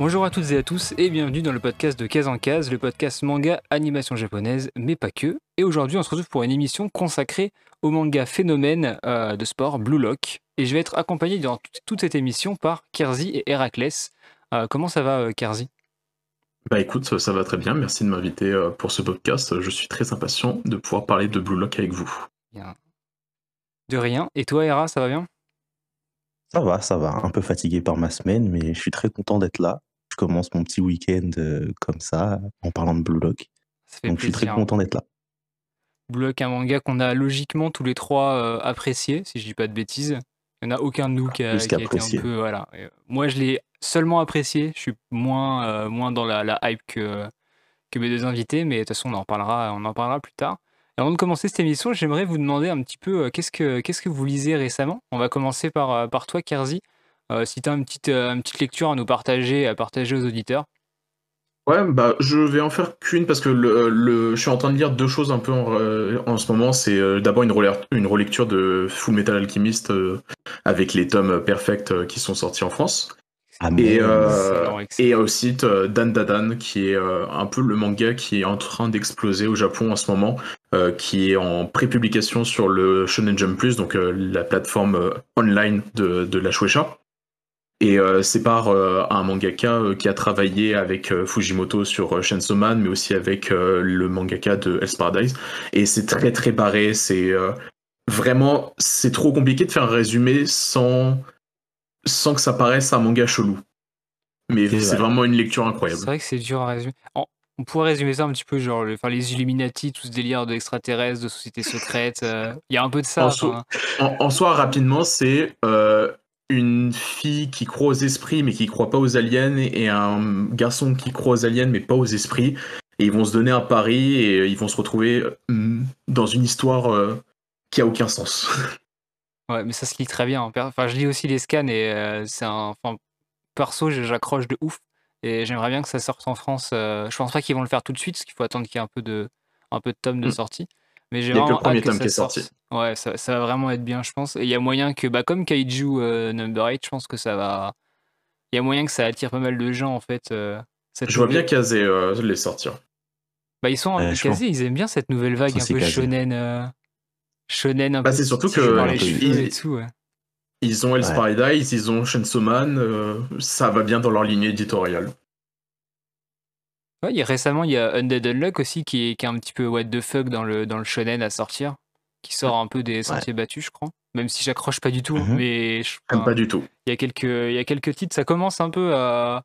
Bonjour à toutes et à tous et bienvenue dans le podcast de Case en Case, le podcast manga animation japonaise, mais pas que. Et aujourd'hui, on se retrouve pour une émission consacrée au manga phénomène euh, de sport Blue Lock. Et je vais être accompagné durant toute cette émission par Kerzi et Héraclès. Euh, comment ça va, euh, Kerzi? Bah écoute, ça va très bien. Merci de m'inviter euh, pour ce podcast. Je suis très impatient de pouvoir parler de Blue Lock avec vous. Bien. De rien. Et toi, Héra, ça va bien? Ça va, ça va. Un peu fatigué par ma semaine, mais je suis très content d'être là. Commence mon petit week-end euh, comme ça, en parlant de Blue Lock. Donc je suis très content d'être là. Blue Lock, un manga qu'on a logiquement tous les trois euh, apprécié, si je dis pas de bêtises. Il n'y en a aucun de nous qui a, qui a été un peu. Voilà. Euh, moi, je l'ai seulement apprécié. Je suis moins, euh, moins dans la, la hype que, que mes deux invités, mais de toute façon, on en reparlera, on en parlera plus tard. Et avant de commencer cette émission, j'aimerais vous demander un petit peu euh, qu'est-ce que qu'est-ce que vous lisez récemment? On va commencer par, par toi, Kerzi. Euh, si tu as une petite, euh, une petite lecture à nous partager, à partager aux auditeurs. Ouais, bah je vais en faire qu'une parce que le, le- je suis en train de lire deux choses un peu en, euh, en ce moment. C'est euh, d'abord une, relec- une relecture de Full Metal Alchemist euh, avec les tomes Perfect euh, qui sont sortis en France. Amen. Et, euh, Excellent, excellent. et aussi euh, Dan Dadan, qui est euh, un peu le manga qui est en train d'exploser au Japon en ce moment, euh, qui est en pré-publication sur le Shonen Jump Plus, donc euh, la plateforme euh, online de, de la Shueisha. Et euh, c'est par euh, un mangaka euh, qui a travaillé avec euh, Fujimoto sur euh, Chainsaw Man, mais aussi avec euh, le mangaka de Hell's Paradise. Et c'est très très barré, c'est euh, vraiment, c'est trop compliqué de faire un résumé sans, sans que ça paraisse un manga chelou. Mais C'est c'est vrai. vraiment une lecture C'est incroyable. vrai que c'est dur à résumer. En- on pourrait résumer ça un petit peu, genre le- enfin, les Illuminati, tout ce délire d'extraterrestres, de sociétés secrètes. euh, Il y a un peu de ça. En soi- enfin, En, en soi, rapidement, c'est euh, une fille qui croit aux esprits mais qui croit pas aux aliens et un garçon qui croit aux aliens mais pas aux esprits. Et ils vont se donner un pari et ils vont se retrouver euh, dans une histoire euh, qui a aucun sens. Ouais, mais ça se lit très bien. Enfin, je lis aussi les scans et euh, c'est un. Enfin, perso, j'accroche de ouf. Et j'aimerais bien que ça sorte en France. euh, je pense pas qu'ils vont le faire tout de suite, parce qu'il faut attendre qu'il y ait un peu de, un peu de tomes de Mm. sortie. Mais j'ai a que le vraiment premier hâte que tome ça qui est sorte. Ouais, ça, ça va vraiment être bien, je pense. Et il y a moyen que, bah, comme Kaiju euh, Number 8, je pense que ça va. Il y a moyen que ça attire pas mal de gens, en fait. euh, cette Je vois nouvelle- bien Kazé euh, les sortir. Bah, ils sont Ouais, je casés, ils aiment bien cette nouvelle vague Ça, un c'est peu casé. shonen. euh, shonen un Bah, peu c'est surtout tiré que par les un peu- cheveux et ils- tout, ouais. Ils ont Hell's Ouais. Paradise, ils ont Chainsaw Man, euh, ça va bien dans leur ligne éditoriale. Ouais, il y a- récemment, il y a Undead Unluck aussi qui est, qui est un petit peu what the fuck dans le, dans le shonen à sortir, qui sort un peu des sentiers battus, je crois. Même si j'accroche pas du tout, Mhm. mais je- J'aime enfin, pas du tout. il y a quelques, il y a quelques titres, ça commence un peu à.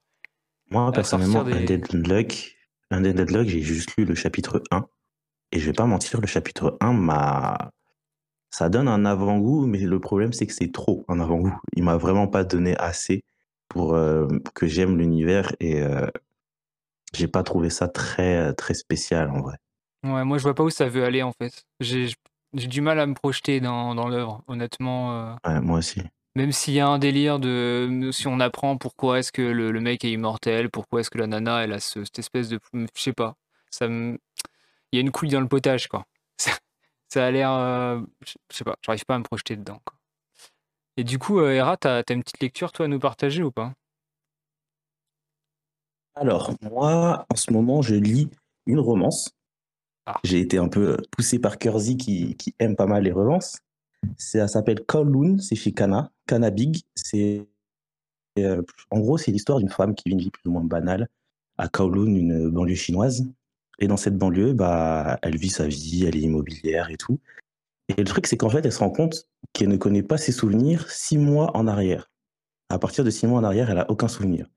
Moi, personnellement, des- Undead Unluck, j'ai juste lu le chapitre 1. Et je vais pas mentir, le chapitre 1 m'a. Ça donne un avant-goût, mais le problème, c'est que c'est trop un avant-goût. Il m'a vraiment pas donné assez pour euh, que j'aime l'univers et euh, j'ai pas trouvé ça très, très spécial en vrai. Ouais, moi, je vois pas où ça veut aller en fait. J'ai j'ai du mal à me projeter dans, dans l'œuvre, honnêtement. euh, Ouais, moi aussi. Même s'il y a un délire de si on apprend pourquoi est-ce que le, le mec est immortel, pourquoi est-ce que la nana elle a ce- cette espèce de je sais pas, ça me il y a une couille dans le potage quoi. Ça, ça a l'air euh, je je sais pas, j'arrive pas à me projeter dedans quoi. Et du coup euh, Hera, t'as as une petite lecture toi à nous partager ou pas? Alors, moi, en ce moment, je lis une romance. Ah. J'ai été un peu poussé par Kersey qui, aime pas mal les romances. C'est- Ça s'appelle Kowloon, c'est chez Kana, Kana Big. C'est, euh, en gros, c'est l'histoire d'une femme qui vit une vie plus ou moins banale à Kowloon, une banlieue chinoise. Et dans cette banlieue, bah, elle vit sa vie, elle est immobilière et tout. Et le truc, c'est qu'en fait, elle se rend compte qu'elle ne connaît pas ses souvenirs six mois en arrière. À partir de six mois en arrière, elle a aucun souvenir.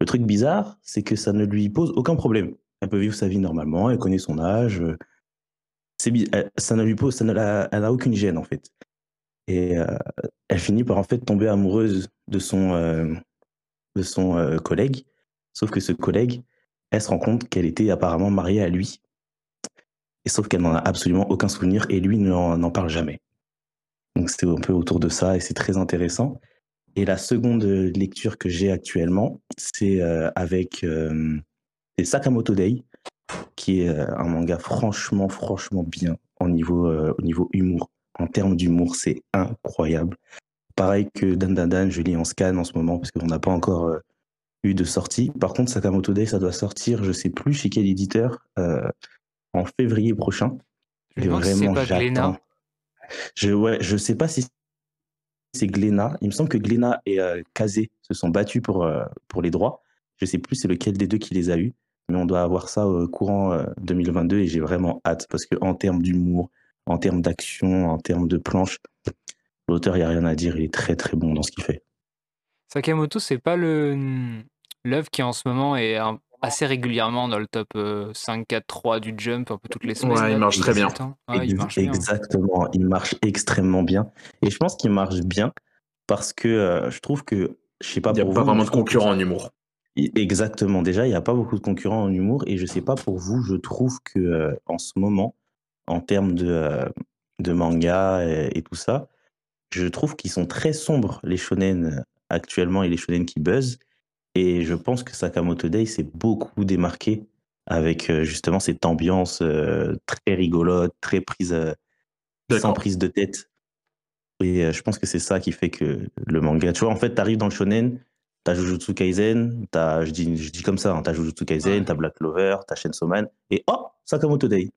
Le truc bizarre, c'est que ça ne lui pose aucun problème. Elle peut vivre sa vie normalement, elle connaît son âge. euh, ça ne lui pose, ça ne la- elle n'a aucune gêne en fait. Et euh, elle finit par en fait tomber amoureuse de son, euh, de son collègue. Sauf que ce collègue, elle se rend compte qu'elle était apparemment mariée à lui. Et sauf qu'elle n'en a absolument aucun souvenir et lui n'en parle jamais. Donc c'est un peu autour de ça et c'est très intéressant. Et la seconde lecture que j'ai actuellement, c'est avec c'est Sakamoto Day, qui est euh, un manga franchement, franchement bien au niveau, euh, au niveau humour. En termes d'humour, c'est incroyable. Pareil que Dan Dan Dan, je lis en scan en ce moment, parce qu'on n'a pas encore euh, eu de sortie. Par contre, Sakamoto Day, ça doit sortir, je sais plus chez quel éditeur, euh, en février prochain. Je Et vraiment, pas j'attends. Je, ouais, je sais pas si c'est Glénat. Il me semble que Glénat et Kazé se sont battus pour, pour les droits. Je sais plus c'est lequel des deux qui les a eus, mais on doit avoir ça au courant euh, 2022 et j'ai vraiment hâte parce que en termes d'humour, en termes d'action, en termes de planche, l'auteur, il n'y a rien à dire. Il est très très bon dans ce qu'il fait. Sakamoto, c'est pas le l'œuvre qui en ce moment est un- assez régulièrement dans le top euh, 5, 4, 3 du Jump, un peu toutes les semaines. Ouais, il marche très bien. 17 ans. Ouais, il marche bien. Exactement, il marche extrêmement bien. Et je pense qu'il marche bien parce que euh, je trouve que, je sais pas Il n'y a pas vraiment de concurrent en humour. Exactement. Déjà, il n'y a pas beaucoup de concurrents en humour et je sais pas pour vous, je trouve que euh, en ce moment, en termes de, euh, de manga et, et tout ça, je trouve qu'ils sont très sombres les shonen euh, actuellement et les shonen qui buzzent. Et je pense que Sakamoto Day s'est beaucoup démarqué avec euh, justement cette ambiance très rigolote, très prise, sans prise de tête. Et je pense que c'est ça qui fait que le manga. Tu vois, en fait, tu arrives dans le shonen, t'as Jujutsu Kaisen, t'as, je, dis, je dis comme ça, hein, t'as Jujutsu Kaisen, Ouais. t'as Black Clover, t'as Chainsaw Man, et oh, Sakamoto Day.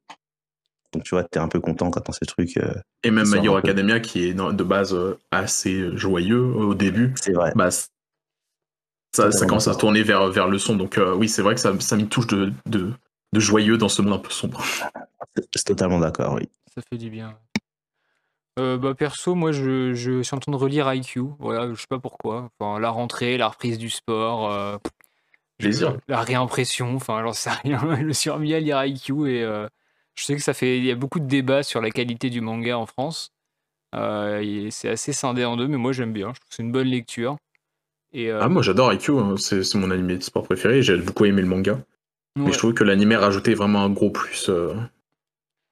Donc tu vois, t'es un peu content quand t'as ce truc. euh, Et même My Hero. Academia, qui est de base euh, assez joyeux au début, c'est vrai. bah, ça, commence à se tourner vers, vers le son. Donc euh, oui, c'est vrai que ça, ça me touche de, de, de joyeux dans ce monde un peu sombre. Je suis totalement d'accord, oui. Ça fait du bien. Euh, bah, perso, moi, je, je suis en train de relire IQ. Voilà, je sais pas pourquoi. Enfin, la rentrée, la reprise du sport, euh, je- Plaisir. la réimpression, enfin, j'en sais rien. Je suis remis à lire IQ et euh, je sais que ça fait. Il y a beaucoup de débats sur la qualité du manga en France. Et c'est assez scindé en deux, mais moi, j'aime bien. Je trouve que c'est une bonne lecture. Et, Ah, moi j'adore IQ, hein. c'est c'est mon animé de sport préféré, j'ai beaucoup aimé le manga. Mais ouais. je trouve que l'animé rajoutait vraiment un gros plus.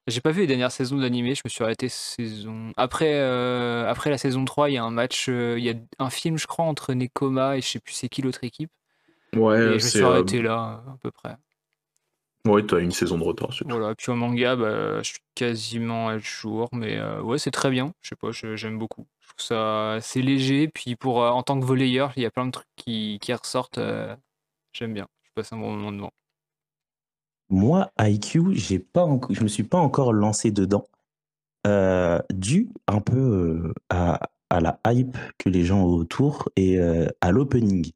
J'ai pas vu les dernières saisons d'animé, je me suis arrêté saison. Après, euh, après la saison 3, il y a un match, euh, il y a un film, je crois, entre Nekoma et je sais plus c'est qui l'autre équipe. Ouais, Et je me suis euh, arrêté là, à peu près. Ouais, t'as une saison de retard. Voilà, puis en manga, bah, je suis quasiment à jour, mais ouais, c'est très bien. Je sais pas, j'aime beaucoup. Je trouve ça c'est léger, puis pour en tant que volleyeur, il y a plein de trucs qui, qui ressortent. j'aime bien. Je passe un bon moment devant. Moi, IQ, j'ai pas je me suis pas encore lancé dedans, euh, dû un peu euh, à, à la hype que les gens ont autour et euh, à l'opening.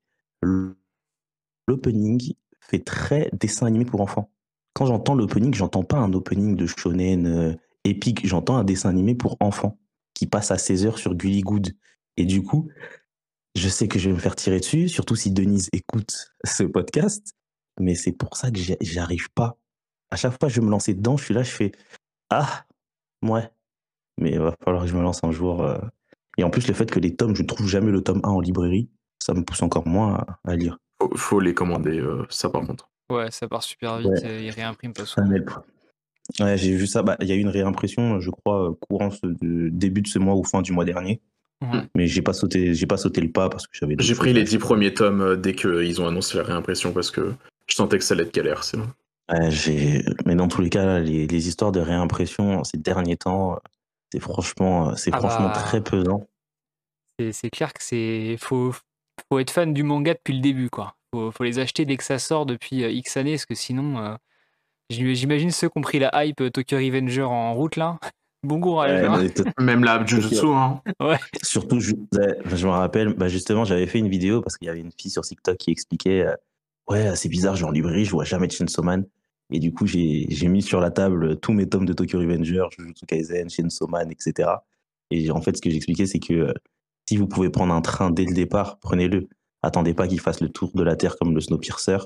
L'opening fait très dessin animé pour enfants. Quand j'entends l'opening, j'entends pas un opening de shonen euh, épique, j'entends un dessin animé pour enfants qui passe à 16h sur Gully Good. Et du coup, je sais que je vais me faire tirer dessus, surtout si Denise écoute ce podcast. Mais c'est pour ça que j'y j'y arrive pas. À chaque fois que je vais me lancer dedans, je suis là, je fais Ah, ouais. Mais il va falloir que je me lance un jour. euh. Et en plus, le fait que les tomes, je ne trouve jamais le tome 1 en librairie, ça me pousse encore moins à, lire. Faut, faut les commander, euh, ça par contre. Ouais, ça part super vite, Ouais. euh, il réimprime pas souvent. Ouais, j'ai vu ça. Bah, Il y a eu une réimpression, je crois, euh, courant ce- de début de ce mois ou fin du mois dernier. Ouais. Mais j'ai pas sauté, j'ai pas sauté le pas parce que j'avais. J'ai pris les dix premiers tomes dès qu'ils ont annoncé la réimpression parce que je sentais que ça allait être galère sinon. Ouais, j'ai- Mais dans tous les cas, là, les, les histoires de réimpression ces derniers temps, c'est franchement, euh, c'est Ah franchement bah. très pesant. C'est c'est clair que c'est faut faut être fan du manga depuis le début quoi. Faut, faut les acheter dès que ça sort depuis euh, X années parce que sinon euh, j'im- j'imagine ceux qui ont pris la hype Tokyo Revenger en route là. Bon courage. Ouais, hein. Même la Jujutsu, hein. Surtout, je, ouais, je me rappelle, bah justement, j'avais fait une vidéo parce qu'il y avait une fille sur TikTok qui expliquait euh, Ouais, c'est bizarre, je vais en librairie, je vois jamais Chainsaw Man. Et du coup, j'ai mis sur la table tous mes tomes de Tokyo Revenger, Jujutsu Kaisen, Chainsaw Man, etc. Et en fait, ce que j'expliquais, c'est que euh, si vous pouvez prendre un train dès le départ, prenez-le. Attendez pas qu'il fasse le tour de la Terre comme le Snowpiercer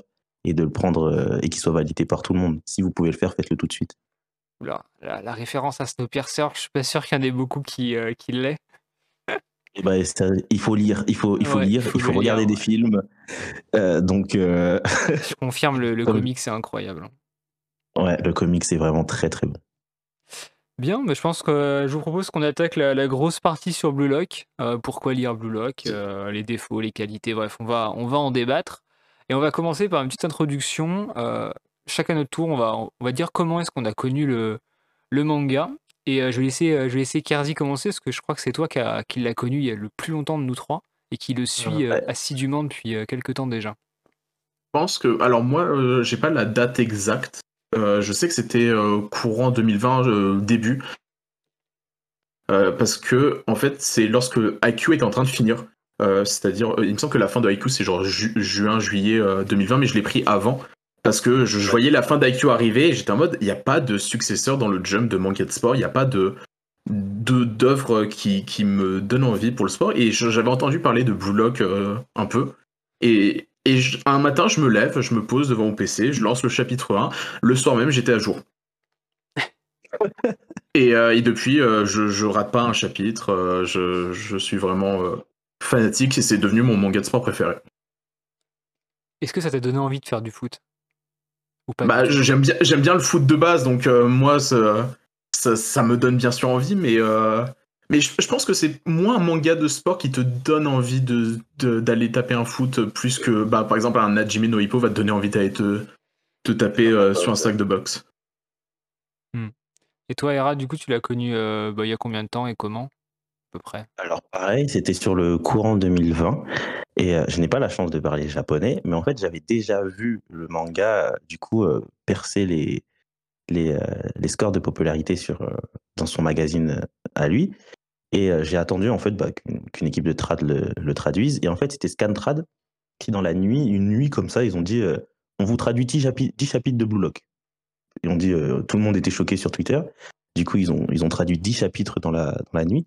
et de le prendre euh, et qu'il soit validé par tout le monde. Si vous pouvez le faire, faites-le tout de suite. Oula, la, référence à Snowpiercer, je suis pas sûr qu'il y en ait beaucoup qui, euh, qui. Et ben, il faut lire, il faut, il faut Ouais, lire, il faut il faut le regarder lire, des ouais. films. Euh, donc, euh, Je confirme, le, le comic c'est incroyable. ouais, le comic, c'est vraiment très très bon. Bien, mais je pense que je vous propose qu'on attaque la, la grosse partie sur Blue Lock. Euh, pourquoi lire Blue Lock euh, Les défauts, les qualités, bref, on va, on va en débattre. Et on va commencer par une petite introduction. Euh, chacun notre tour, on va, on va dire comment est-ce qu'on a connu le, le manga. Et euh, je vais laisser, euh, je vais laisser Kerzi commencer, parce que je crois que c'est toi qui, a- qui l'a connu il y a le plus longtemps de nous trois, et qui le suit euh, Ouais. assidûment depuis euh, quelques temps déjà. pense que. Alors, moi, euh, j'ai pas la date exacte. Euh, je sais que c'était euh, courant 2020, début. parce que, en fait, c'est lorsque IQ était en train de finir. C'est-à-dire, il me semble que la fin de IQ, c'est genre juin, juillet 2020, mais je l'ai pris avant. Parce que je, voyais la fin d'IQ arriver et j'étais en mode, il n'y a pas de successeur dans le jump de Monkey de Sport, il n'y a pas de d'œuvres qui, qui, me donnent envie pour le sport. Et j'avais entendu parler de Blue Lock un peu. Et, et un matin, je me lève, je me pose devant mon PC, je lance le chapitre 1. Le soir même, j'étais à jour. Euh, et, depuis, euh, je, je, rate pas un chapitre. Euh, je, je, suis vraiment fanatique et c'est devenu mon manga de sport préféré. Est-ce que ça t'a donné envie de faire du foot? Ou pas bah, J'aime bien, bien le foot de base, donc moi, ça, ça, ça, me donne bien sûr envie, mais mais je, pense que c'est moins un manga de sport qui te donne envie d'aller de, d'aller taper un foot plus que, bah, par exemple, un Najime no Hippo va te donner envie d'aller te, te taper euh, sur un sac de boxe. Hmm. Et toi, Hera, du coup, tu l'as connu euh, bah, il y a combien de temps et comment? Alors, pareil, c'était sur le courant 2020. Et euh, je n'ai pas la chance de parler japonais, mais en fait, j'avais déjà vu le manga, du coup, percer les, les, les, scores de popularité sur, dans son magazine à lui. Et j'ai attendu en fait bah, qu'une équipe de trad le, traduise. Et en fait, c'était Scantrad qui, dans la nuit, une nuit comme ça, ils ont dit on vous traduit 10, chapitres de Blue Lock. Et on dit tout le monde était choqué sur Twitter. Du coup, ils ont, ils ont traduit 10 chapitres dans la, dans la nuit.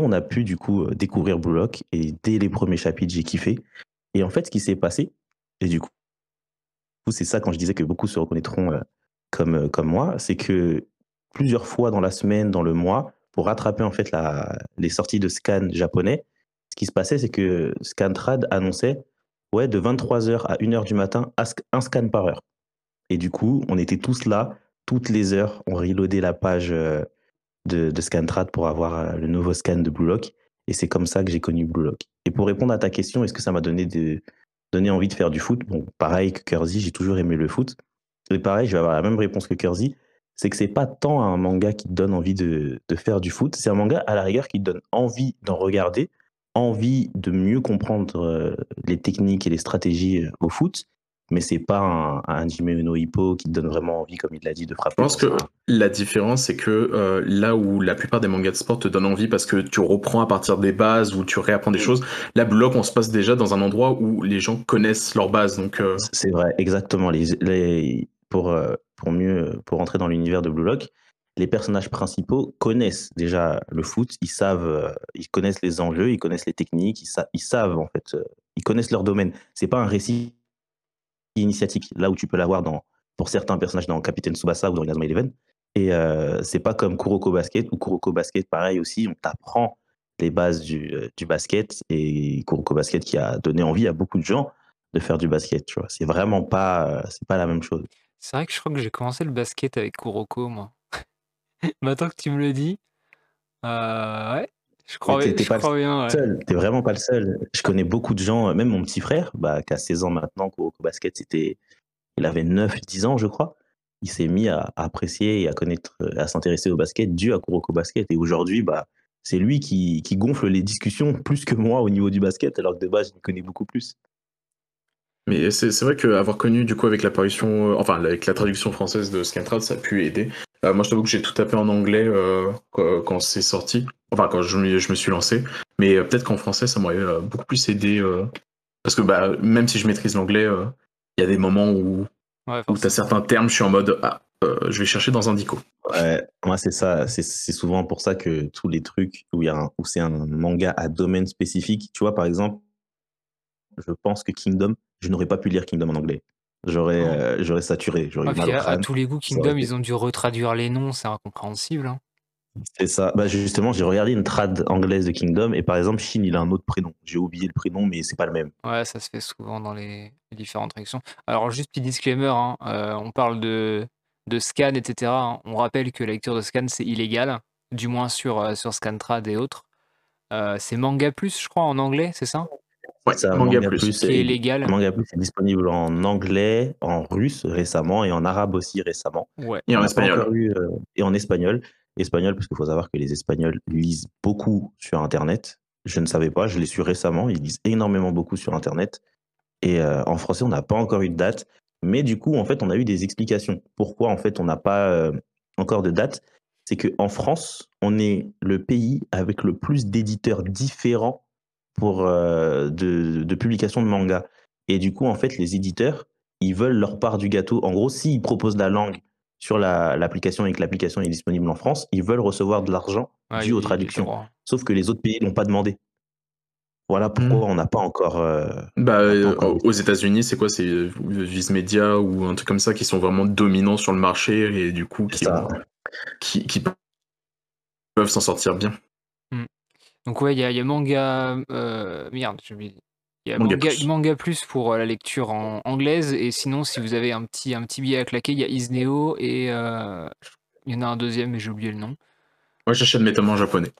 On a pu du coup découvrir Blue Lock. Et dès les premiers chapitres, j'ai kiffé. Et en fait, ce qui s'est passé, et du coup, c'est ça quand je disais que beaucoup se reconnaîtront comme, comme moi, c'est que plusieurs fois dans la semaine, dans le mois, pour rattraper en fait les sorties de scan japonais. Ce qui se passait, c'est que Scantrad annonçait ouais, de 23h à 1h du matin, un scan par heure. Et du coup, on était tous là, toutes les heures, on reloadait la page euh, de, de Scantrad pour avoir euh, le nouveau scan de Blue Lock. Et c'est comme ça que j'ai connu Blue Lock. Et pour répondre à ta question, est-ce que ça m'a donné, de, donné envie de faire du foot? Bon, pareil que Kersey, j'ai toujours aimé le foot. Et pareil, je vais avoir la même réponse que Kersey c'est que c'est pas tant un manga qui te donne envie de, faire du foot, c'est un manga à la rigueur qui te donne envie d'en regarder, envie de mieux comprendre euh, les techniques et les stratégies euh, au foot, mais c'est pas un, un Jimmy Hippo qui te donne vraiment envie, comme il l'a dit, de frapper. Je pense que la différence, c'est que euh, là où la plupart des mangas de sport te donnent envie parce que tu reprends à partir des bases ou tu réapprends des mm. choses, la bloc, on se passe déjà dans un endroit où les gens connaissent leurs bases. Donc, C'est vrai, exactement. Les, pour, pour mieux pour entrer dans l'univers de Blue Lock, les personnages principaux connaissent déjà le foot, ils savent, euh, ils connaissent les enjeux, ils connaissent les techniques, ils, ils savent en fait, euh, ils connaissent leur domaine. C'est pas un récit initiatique, là où tu peux l'avoir dans pour certains personnages dans Capitaine Tsubasa ou dans Inazuma Eleven. Et euh, c'est pas comme Kuroko Basket ou Kuroko Basket, pareil aussi, on t'apprend les bases du, euh, du, basket et Kuroko Basket qui a donné envie à beaucoup de gens de faire du basket. Tu vois, c'est vraiment pas, c'est pas la même chose. C'est vrai que je crois que j'ai commencé le basket avec Kuroko, moi. Maintenant que tu me le dis, euh, ouais, je crois, je crois bien. Ouais. T'es vraiment pas le seul. Je connais beaucoup de gens, même mon petit frère, bah, qui a 16 ans maintenant, Kuroko Basket, c'était, il avait 9-10 ans, je crois. Il s'est mis à, apprécier et à connaître, à s'intéresser au basket dû à Kuroko Basket. Et aujourd'hui, bah, c'est lui qui, qui gonfle les discussions plus que moi au niveau du basket, alors que de base, je le connais beaucoup plus. Mais c'est vrai qu'avoir connu du coup avec l'apparition, euh, enfin avec la traduction française de Scantrad, ça a pu aider. Euh, moi je t'avoue que j'ai tout tapé en anglais euh, quand, c'est sorti, enfin quand je, me suis lancé, mais peut-être qu'en français ça m'aurait beaucoup plus aidé, parce que bah, même si je maîtrise l'anglais, il y a des moments où, ouais, où tu as certains termes, je suis en mode ah, je vais chercher dans un dico. Ouais, moi c'est ça, c'est souvent pour ça que tous les trucs où, où c'est un manga à domaine spécifique, tu vois par exemple, je pense que Kingdom, je n'aurais pas pu lire Kingdom en anglais. J'aurais euh, j'aurais saturé. J'aurais ah, à, tous les goûts, Kingdom, ils ont dû retraduire les noms, c'est incompréhensible. Hein. C'est ça. Bah justement, j'ai regardé une trad anglaise de Kingdom et par exemple, Shin, il a un autre prénom. J'ai oublié le prénom, mais c'est pas le même. Ouais, ça se fait souvent dans les, différentes traductions. Alors, juste petit disclaimer, hein, euh, on parle de, de scan, etc. Hein. On rappelle que la lecture de scan, c'est illégal, du moins sur, euh, sur Scantrad et autres. c'est Manga Plus, je crois, en anglais, c'est ça? Ouais, ça, Manga, Plus, est, légal. Manga Plus est disponible en anglais, en russe récemment et en arabe aussi récemment. Ouais. Et en espagnol. Euh, et en espagnol. Espagnol, parce qu'il faut savoir que les Espagnols lisent beaucoup sur Internet. Je ne savais pas, je l'ai su récemment. Ils lisent énormément beaucoup sur Internet. Et euh, en français, on n'a pas encore eu de date. Mais du coup, en fait, on a eu des explications. Pourquoi, en fait, on n'a pas euh, encore de date? C'est qu'en France, on est le pays avec le plus d'éditeurs différents pour euh, de, de publication de manga. Et du coup, en fait, les éditeurs, ils veulent leur part du gâteau. En gros, s'ils proposent la langue sur la- l'application et que l'application est disponible en France, ils veulent recevoir de l'argent Ouais, dû aux traductions. Sauf que les autres pays l'ont pas demandé. Voilà pourquoi on n'a pas encore. euh, Bah, euh, pas encore aux États-Unis, c'est quoi? C'est Viz Media ou un truc comme ça qui sont vraiment dominants sur le marché et du coup qui, ça. ont- qui, qui peuvent s'en sortir bien. Donc ouais, il y a, il y a manga... euh, merde, j'ai oublié. Il y a Manga manga, Plus. manga plus pour euh, la lecture en anglaise. Et sinon, si vous avez un petit, un petit billet à claquer, il y a Isneo et... euh, il y en a un deuxième, mais j'ai oublié le nom. Moi, j'achète mes tomes en japonais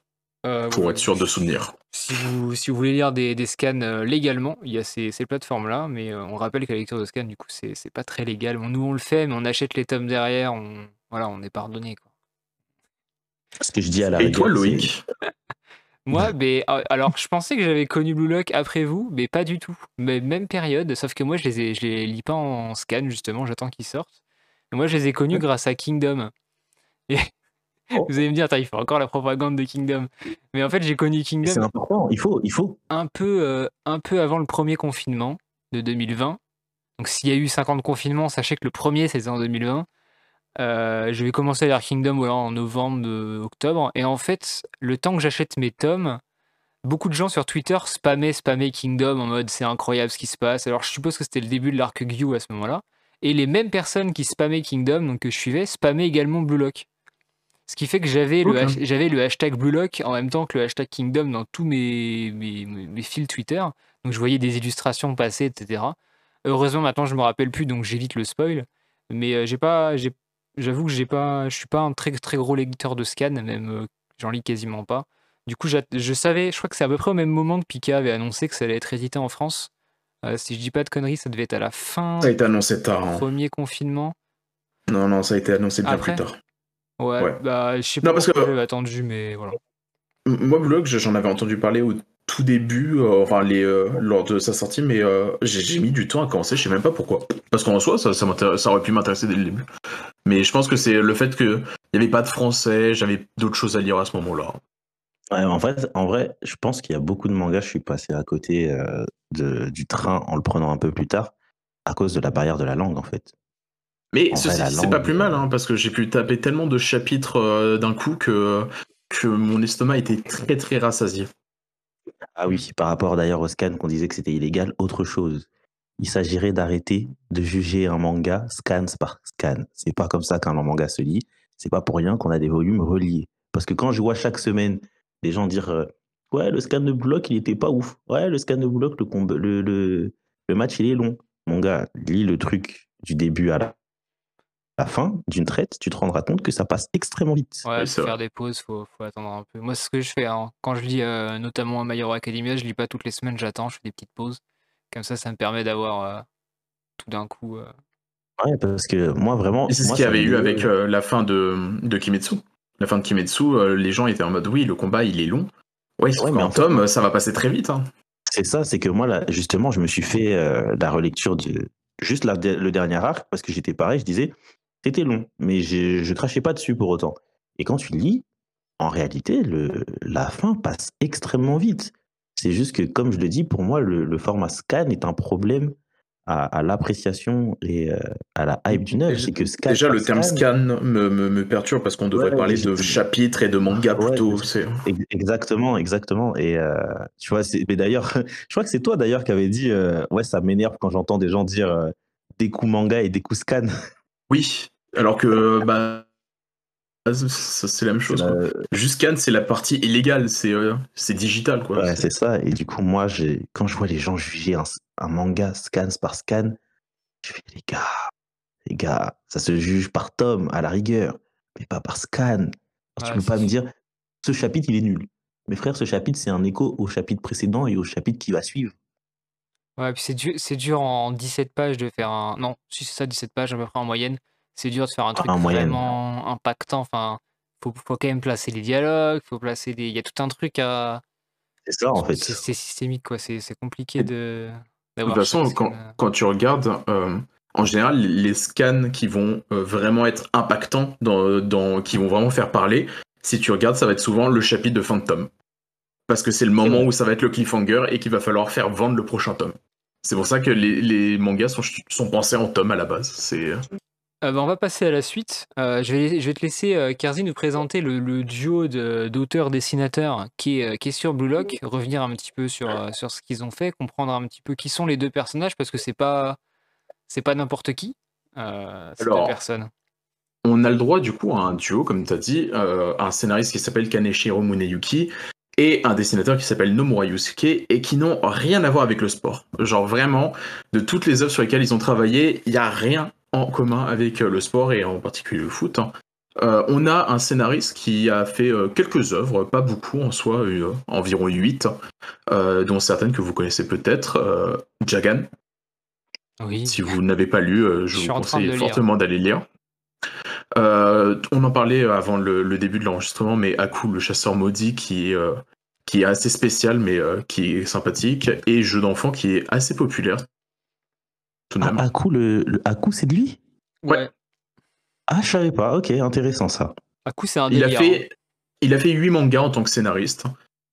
Euh, pour ouais, être sûr de souvenir. Si vous, si vous voulez lire des, des scans euh, légalement, il y a ces, ces plateformes-là, mais euh, on rappelle que la lecture de scan, du coup, c'est c'est pas très légal. Bon, nous, on le fait, mais on achète les tomes derrière, on, voilà, on est pardonné. Quoi. Ce que je dis à la Et toi, rigueur, Loïc? Moi, ben, euh, alors, je pensais que j'avais connu Blue Lock après vous, mais pas du tout. Mais même période, sauf que moi, je les, ai, je les lis pas en scan, justement, j'attends qu'ils sortent. Et moi, je les ai connus grâce à Kingdom. Et Oh. vous allez me dire, il faut encore la propagande de Kingdom. Mais en fait, j'ai connu c'est Kingdom important. Il faut, il faut. un peu, euh, un peu avant le premier confinement de 2020. Donc s'il y a eu 50 confinements, sachez que le premier c'était en 2020. Euh, je vais commencer à lire Kingdom voilà, en novembre, euh, octobre. Et en fait, le temps que j'achète mes tomes, beaucoup de gens sur Twitter spammaient, spammaient Kingdom en mode c'est incroyable ce qui se passe. Alors je suppose que c'était le début de l'arc Gyu à ce moment-là. Et les mêmes personnes qui spammaient Kingdom, donc que je suivais, spammaient également Blue Lock. Ce qui fait que j'avais le, j'avais le hashtag Blue Lock en même temps que le hashtag Kingdom dans tous mes, mes, mes- fils Twitter. Donc je voyais des illustrations passer, etc. Heureusement maintenant je me rappelle plus, donc j'évite le spoil. Mais euh, j'ai pas, j'ai- j'avoue que j'ai pas, je suis pas un très très gros lecteur de scan, même euh, j'en lis quasiment pas. Du coup, je savais, je crois que c'est à peu près au même moment que Pika avait annoncé que ça allait être édité en France. Euh, si je dis pas de conneries, ça devait être à la fin Ça a du été annoncé tard. hein. premier confinement. Non, non, ça a été annoncé bien Après plus tard. Ouais, Ouais. bah je sais Non, pas parce pourquoi que- j'avais attendu, mais voilà. Moi, Blog, j'en avais entendu parler au tout début, euh, enfin, les, euh, lors de sa sortie, mais euh, j'ai mis du temps à commencer, je sais même pas pourquoi. Parce qu'en soi, ça, ça, ça aurait pu m'intéresser dès le début. Mais je pense que c'est le fait qu'il n'y avait pas de français, j'avais d'autres choses à lire à ce moment-là. Ouais, en, vrai, en vrai, je pense qu'il y a beaucoup de mangas, je suis passé à côté de, du train en le prenant un peu plus tard, à cause de la barrière de la langue, en fait. Mais c'est pas plus mal, hein, parce que j'ai pu taper tellement de chapitres d'un coup que, que mon estomac était très très rassasié. Ah oui, par rapport d'ailleurs au scan qu'on disait que c'était illégal, autre chose. Il s'agirait d'arrêter de juger un manga scan par scan. C'est pas comme ça qu'un manga se lit. C'est pas pour rien qu'on a des volumes reliés. Parce que quand je vois chaque semaine des gens dire euh, Ouais, le scan de bloc, il était pas ouf. Ouais, le scan de bloc, le, le, le, le match, il est long. Mon gars, lis le truc du début à la, la fin d'une traite, tu te rendras compte que ça passe extrêmement vite. Ouais, Oui, faut faire des pauses, faut, faut attendre un peu. Moi, c'est ce que je fais. hein. Quand je lis euh, notamment à My Hero Academia, je lis pas toutes les semaines, j'attends, je fais des petites pauses. Comme ça, ça me permet d'avoir euh, tout d'un coup. euh, Ouais, parce que moi, vraiment. C'est ce qu'il y avait eu avec euh, la fin de, de Kimetsu. La fin de Kimetsu, euh, les gens étaient en mode oui, le combat il est long. Ouais, Ouais, mais en fait- tome, ça va passer très vite. hein. C'est ça, c'est que moi, là, justement, je me suis fait euh, la relecture de juste la- le dernier arc parce que j'étais pareil, je disais, c'était long, mais je, je crachais pas dessus pour autant. Et quand tu lis, en réalité, le, la fin passe extrêmement vite. C'est juste que, comme je le dis, pour moi, le, le format scan est un problème à, à l'appréciation et euh, à la hype d'une œuvre. Déjà- C'est que scan Déjà, par le terme scan- scan me, me, me perturbe parce qu'on devrait Ouais, parler de chapitres et de manga Ouais, plutôt. Exactement, exactement. Et euh, tu vois, mais d'ailleurs, je crois que c'est toi d'ailleurs qui avait dit, euh, ouais, ça m'énerve quand j'entends des gens dire euh, des coups manga et des coups scan. Oui, alors que bah, c'est la même chose. La- Juste scan, c'est la partie illégale, c'est euh, c'est digital. Quoi. Ouais, c'est ça. Et du coup, moi, j'ai, quand je vois les gens juger un, un manga scan par scan, je fais les gars, les gars, ça se juge par tome à la rigueur, mais pas par scan. Parce tu peux pas me dire, ce chapitre, il est nul. Mes frères, ce chapitre, c'est un écho au chapitre précédent et au chapitre qui va suivre. Ouais, puis c'est dur, c'est dur en 17 pages de faire un. Non, si c'est ça, 17 pages à peu près en moyenne. C'est dur de faire un truc en moyenne. vraiment impactant. Enfin, faut, faut quand même placer les dialogues, faut placer des. Il y a tout un truc à. C'est ça, en fait. C'est systémique, quoi. C'est c'est compliqué de. De toute façon, quand, quand, tu regardes, en général, les scans qui vont vraiment être impactants, dans, dans, qui vont vraiment faire parler, si tu regardes, ça va être souvent le chapitre de Phantom. Parce que c'est le moment où ça va être le cliffhanger et qu'il va falloir faire vendre le prochain tome. C'est pour ça que les, mangas sont, sont, pensés en tomes à la base. C'est. Euh, bah, on va passer à la suite. Euh, je, vais, je, vais, te laisser, euh, Kerzi, nous présenter le, duo d'auteurs-dessinateurs qui est, qui est sur Blue Lock, revenir un petit peu sur, sur ce qu'ils ont fait, comprendre un petit peu qui sont les deux personnages, parce que c'est pas c'est pas n'importe qui, ces deux personnes. On a le droit du coup à un duo, comme tu as dit, un scénariste qui s'appelle Kaneshiro Muneyuki et un dessinateur qui s'appelle Nomura Yusuke et qui n'ont rien à voir avec le sport. Genre vraiment, de toutes les œuvres sur lesquelles ils ont travaillé, il n'y a rien en commun avec euh, le sport et en particulier le foot. Hein. Euh, on a un scénariste qui a fait euh, quelques œuvres, pas beaucoup en soi, environ 8, dont certaines que vous connaissez peut-être. Jagan. Oui. Si vous n'avez pas lu, je, vous conseille fortement d'aller lire. On en parlait avant le, début de l'enregistrement, mais Aku, le chasseur maudit, qui, qui est assez spécial, mais qui est sympathique, et Jeu d'enfant qui est assez populaire. Tout ah, Aku, le, c'est de lui? Ouais. Ah, je savais pas. Ok, intéressant ça. Aku, c'est un il a fait, Il a fait 8 mangas en tant que scénariste.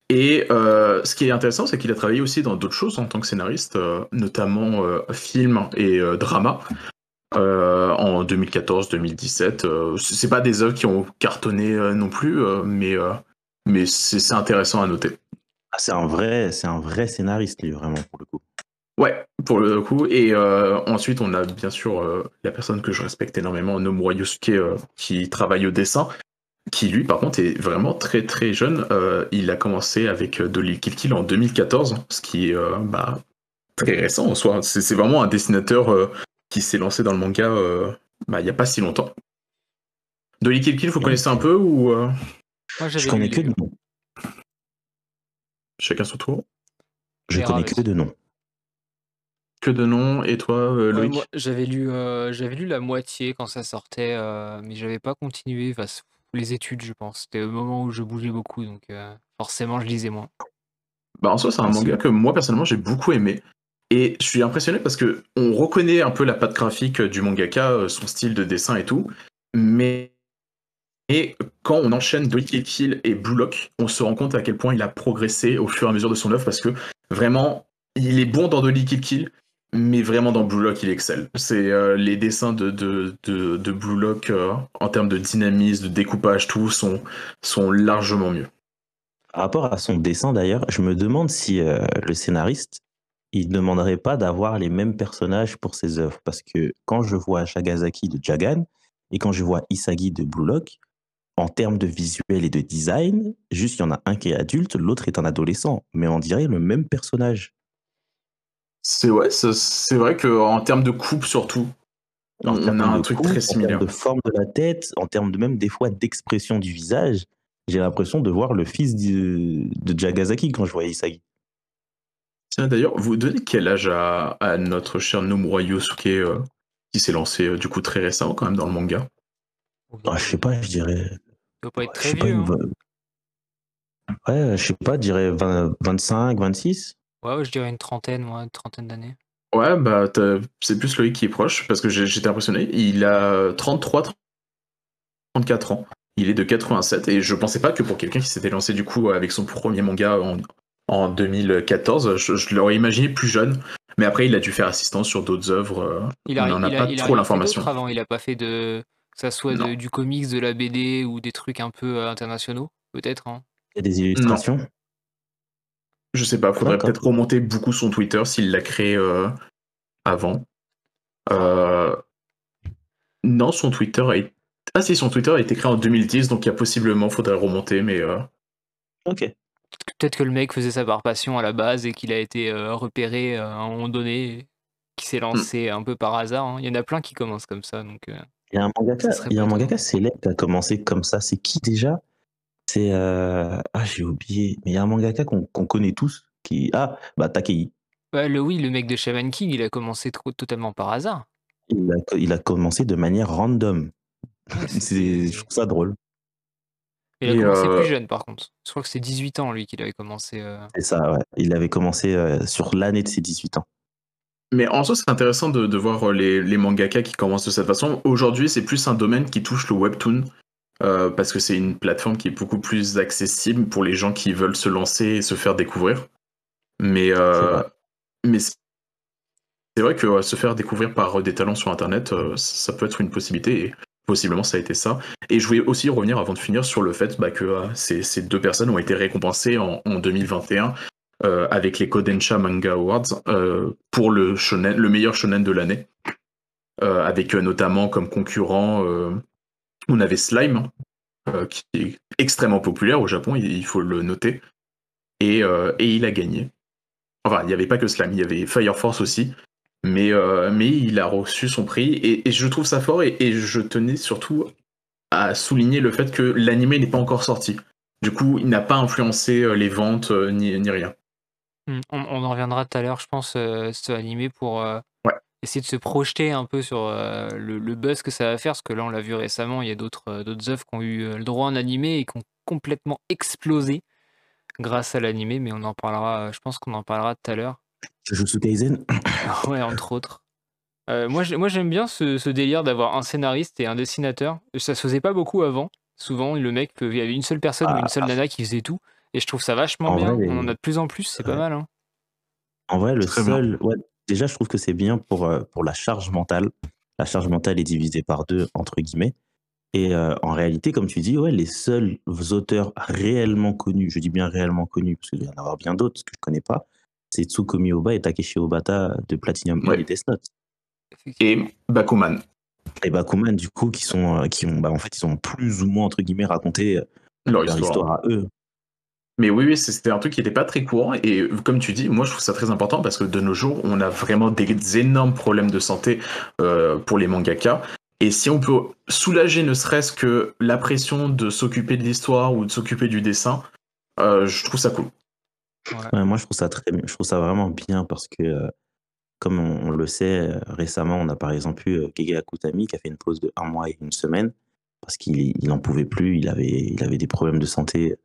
Et ce qui est intéressant, c'est qu'il a travaillé aussi dans d'autres choses en tant que scénariste, notamment film et drama. Euh, en 2014-2017. Euh, c'est pas des œuvres qui ont cartonné euh, non plus, mais, mais c'est intéressant à noter. Ah, c'est un vrai, c'est un vrai scénariste lui vraiment pour le coup. Ouais, pour le coup. Et ensuite, on a bien sûr la personne que je respecte énormément, Nomura Yosuke, qui travaille au dessin, qui lui, par contre, est vraiment très très jeune. il a commencé avec Dolly Kill Kill en 2014, ce qui est bah, très récent en soi. C'est vraiment un dessinateur qui s'est lancé dans le manga euh, bah, il n'y a pas si longtemps. Dolly Kill Kill, vous connaissez un peu ou euh? Je connais que de nom. Chacun son tour. Je connais que de nom. Que de nom. Et toi, euh, Loïc J'avais lu, j'avais lu la moitié quand ça sortait, mais j'avais pas continué. les études, je pense. C'était le moment où je bougeais beaucoup, donc forcément, je lisais moins. Bah, en soi, c'est un manga que moi, personnellement, j'ai beaucoup aimé. Et je suis impressionné parce que on reconnaît un peu la patte graphique du mangaka, euh, son style de dessin et tout, mais et quand on enchaîne Dolly Kill Kill et Blue Lock, on se rend compte à quel point il a progressé au fur et à mesure de son œuvre parce que vraiment, il est bon dans Dolly Kill Kill, mais vraiment dans Blue Lock, il excelle. C'est euh, les dessins de, de, de, Blue Lock euh, en termes de dynamisme, de découpage, tout sont, sont largement mieux. Par rapport à son dessin d'ailleurs, je me demande si le scénariste il demanderait pas d'avoir les mêmes personnages pour ses œuvres. Parce que quand je vois Shagasaki de Jagan et quand je vois Isagi de Blue Lock, en termes de visuel et de design, juste il y en a un qui est adulte, l'autre est un adolescent. Mais on dirait le même personnage. C'est ouais, c'est vrai qu'en termes de coupe surtout, on a un truc très similaire. En termes de forme de la tête, en termes de même des fois d'expression du visage, j'ai l'impression de voir le fils de, de Jagasaki quand je vois Isagi. Tiens, d'ailleurs, vous donnez quel âge à, notre cher Nomura Yosuke euh, qui s'est lancé euh, du coup très récemment quand même dans le manga? Ah, Je sais pas, je dirais. Il doit pas être très vieux. Hein. Ouais, je sais pas, je dirais 25, 26 Ouais, je dirais une trentaine, moi, une trentaine d'années. Ouais, bah c'est plus Loïc qui est proche parce que j'étais impressionné. Il a 33, 34 ans. Il est de 87 et je pensais pas que pour quelqu'un qui s'était lancé du coup avec son premier manga en, en 2014. Je, l'aurais imaginé plus jeune, mais après il a dû faire assistance sur d'autres œuvres. Euh, il n'en a, pas trop l'information. Avant, il a pas fait de que ça soit du comics, de la BD ou des trucs un peu euh, internationaux, peut-être. Hein. Il y a des illustrations. Je sais pas, faudrait peut-être remonter beaucoup son Twitter s'il l'a créé euh, avant. Non, son Twitter a été... Ah si, son Twitter a été créé en 2010, donc il y a possiblement, faudrait remonter, mais... Ok peut-être que le mec faisait ça par passion à la base et qu'il a été euh, repéré euh, à un moment donné, qui s'est hmm. lancé un peu par hasard. Hein. Il y en a plein qui commencent comme ça. Donc, euh, il y a un mangaka, il y a un mangaka célèbre qui a commencé comme ça. C'est qui déjà? C'est ah j'ai oublié, mais il y a un mangaka qu'on connaît tous qui ah bah Takei. le oui, le mec de Shaman King, il a commencé totalement par hasard. Il a, il a commencé de manière random. je trouve ça drôle. Il a commencé plus euh, jeune par contre. Je crois que c'est 18 ans lui qu'il avait commencé. Euh. C'est ça, ouais. Il avait commencé euh, sur l'année de ses 18 ans. Mais en soi, c'est intéressant de, voir les, les, mangaka qui commencent de cette façon. Aujourd'hui, c'est plus un domaine qui touche le webtoon, euh, parce que c'est une plateforme qui est beaucoup plus accessible pour les gens qui veulent se lancer et se faire découvrir. Mais, euh, mais c'est vrai que se faire découvrir par des talents sur Internet, euh, ça peut être une possibilité. Et possiblement, ça a été ça. Et je voulais aussi revenir avant de finir sur le fait bah, que ces, ces, deux personnes ont été récompensées en, en 2021 euh, avec les Kodensha Manga Awards euh, pour le, shonen, le meilleur shonen de l'année. Euh, avec notamment comme concurrent, on avait Slime, qui est extrêmement populaire au Japon, il, faut le noter. Et, et, il a gagné. Enfin, il n'y avait pas que Slime, il y avait Fire Force aussi. Mais, mais il a reçu son prix et, je trouve ça fort et, je tenais surtout à souligner le fait que l'anime n'est pas encore sorti. Du coup, il n'a pas influencé les ventes ni, rien. Mmh, on, en reviendra tout à l'heure, je pense, euh, ce pour euh, essayer de se projeter un peu sur euh, le, buzz que ça va faire, parce que là, on l'a vu récemment, il y a d'autres d'autres œuvres qui ont eu le droit en animé et qui ont complètement explosé grâce à l'animé, mais on en parlera, je pense qu'on en parlera tout à l'heure. Jujutsu Kaisen Ouais, entre autres. moi, moi, j'aime bien ce, délire d'avoir un scénariste et un dessinateur. Ça se faisait pas beaucoup avant. Souvent, le mec, il y avait une seule personne ou une seule ah. nana qui faisait tout. Et je trouve ça vachement bien. On en a de plus en plus, c'est pas mal. Hein. En vrai, le seul. Ouais, déjà, je trouve que c'est bien pour, euh, pour la charge mentale. La charge mentale est divisée par deux, entre guillemets. Et euh, en réalité, comme tu dis, ouais, les seuls auteurs réellement connus, je dis bien réellement connus, parce qu'il y en avoir bien d'autres que je connais pas, c'est Tsukomi Oba et Takeshi Obata de Platinum et Death Note. Et Bakuman. Et Bakuman, du coup, qui sont, euh, qui ont, bah, en fait, ils ont plus ou moins entre guillemets raconté leur, histoire. à eux. Mais oui, oui, c'était un truc qui n'était pas très courant. Et comme tu dis, moi je trouve ça très important parce que de nos jours, on a vraiment des énormes problèmes de santé euh, pour les mangaka. Et si on peut soulager ne serait-ce que la pression de s'occuper de l'histoire ou de s'occuper du dessin, euh, je trouve ça cool. moi je trouve ça très je trouve ça vraiment bien parce que euh, comme on, le sait récemment, on a par exemple eu Kege Akutami qui a fait une pause de un mois et une semaine parce qu'il n'en pouvait plus, il avait, il avait des problèmes de santé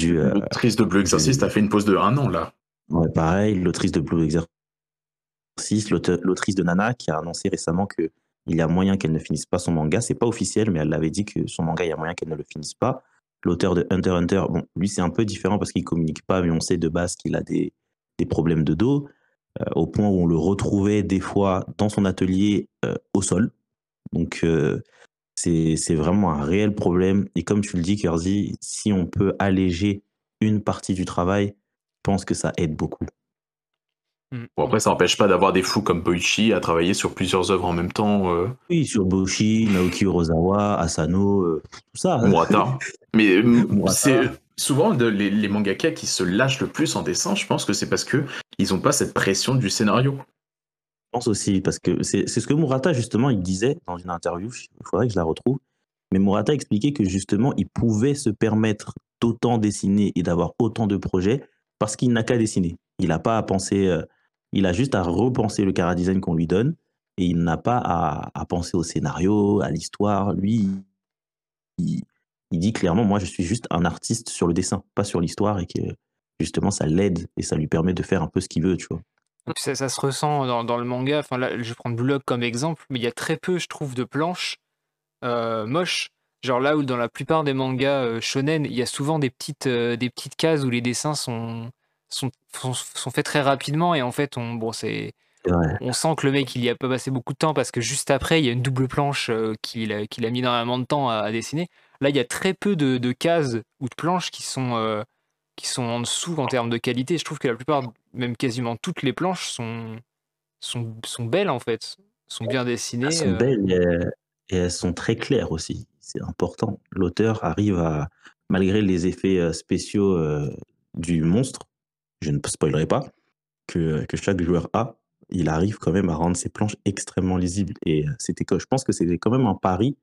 euh, l'autrice de Blue Exorcist a fait une pause de un an là. Ouais, pareil, l'autrice de Blue Exorcist, l'autrice de Nana qui a annoncé récemment que il y a moyen qu'elle ne finisse pas son manga. C'est pas officiel, mais elle l'avait dit que son manga, il y a moyen qu'elle ne le finisse pas. L'auteur de Hunter Hunter, bon, lui c'est un peu différent parce qu'il communique pas, mais on sait de base qu'il a des, des, problèmes de dos, euh, au point où on le retrouvait des fois dans son atelier euh, au sol. Donc c'est vraiment un réel problème. Et comme tu le dis, Kersey, si on peut alléger une partie du travail, je pense que ça aide beaucoup. Mmh. Bon, après, ça n'empêche pas d'avoir des fous comme Boichi à travailler sur plusieurs œuvres en même temps. Euh. Oui, sur Boichi, Naoki Urasawa, Asano, euh, tout ça. Murata. Mais euh, c'est souvent les, les, mangaka qui se lâchent le plus en dessin, je pense que c'est parce qu'ils n'ont pas cette pression du scénario pense aussi, parce que c'est ce que Murata, justement, il disait dans une interview, il faudrait que je la retrouve, mais Murata expliquait que justement, il pouvait se permettre d'autant dessiner et d'avoir autant de projets parce qu'il n'a qu'à dessiner. Il n'a pas à penser, euh, il a juste à repenser le cara design qu'on lui donne et il n'a pas à, penser au scénario, à l'histoire. Lui, il, il, dit clairement, moi, je suis juste un artiste sur le dessin, pas sur l'histoire et que justement, ça l'aide et ça lui permet de faire un peu ce qu'il veut, tu vois. Ça, ça se ressent dans, dans le manga. Enfin, là, je vais prendre Blue Lock comme exemple, mais il y a très peu, je trouve, de planches euh, moches. Genre là où dans la plupart des mangas euh, shonen, il y a souvent des petites, euh, des petites cases où les dessins sont, sont, sont, faits très rapidement et en fait, on, bon, c'est, on sent que le mec, il y a pas passé beaucoup de temps parce que juste après, il y a une double planche qu'il a, qu'il a mis énormément de temps à, dessiner. Là, il y a très peu de, de cases ou de planches qui sont qui sont en dessous en termes de qualité. Je trouve que la plupart, même quasiment toutes les planches sont, sont, sont belles en fait, sont bien dessinées. Elles sont euh. belles et, elles sont très claires aussi. C'est important. L'auteur arrive à, malgré les effets euh, spéciaux euh, du monstre, je ne spoilerai pas, que, que chaque joueur a, il arrive quand même à rendre ses planches extrêmement lisibles. Et c'était, je pense que c'était quand même un pari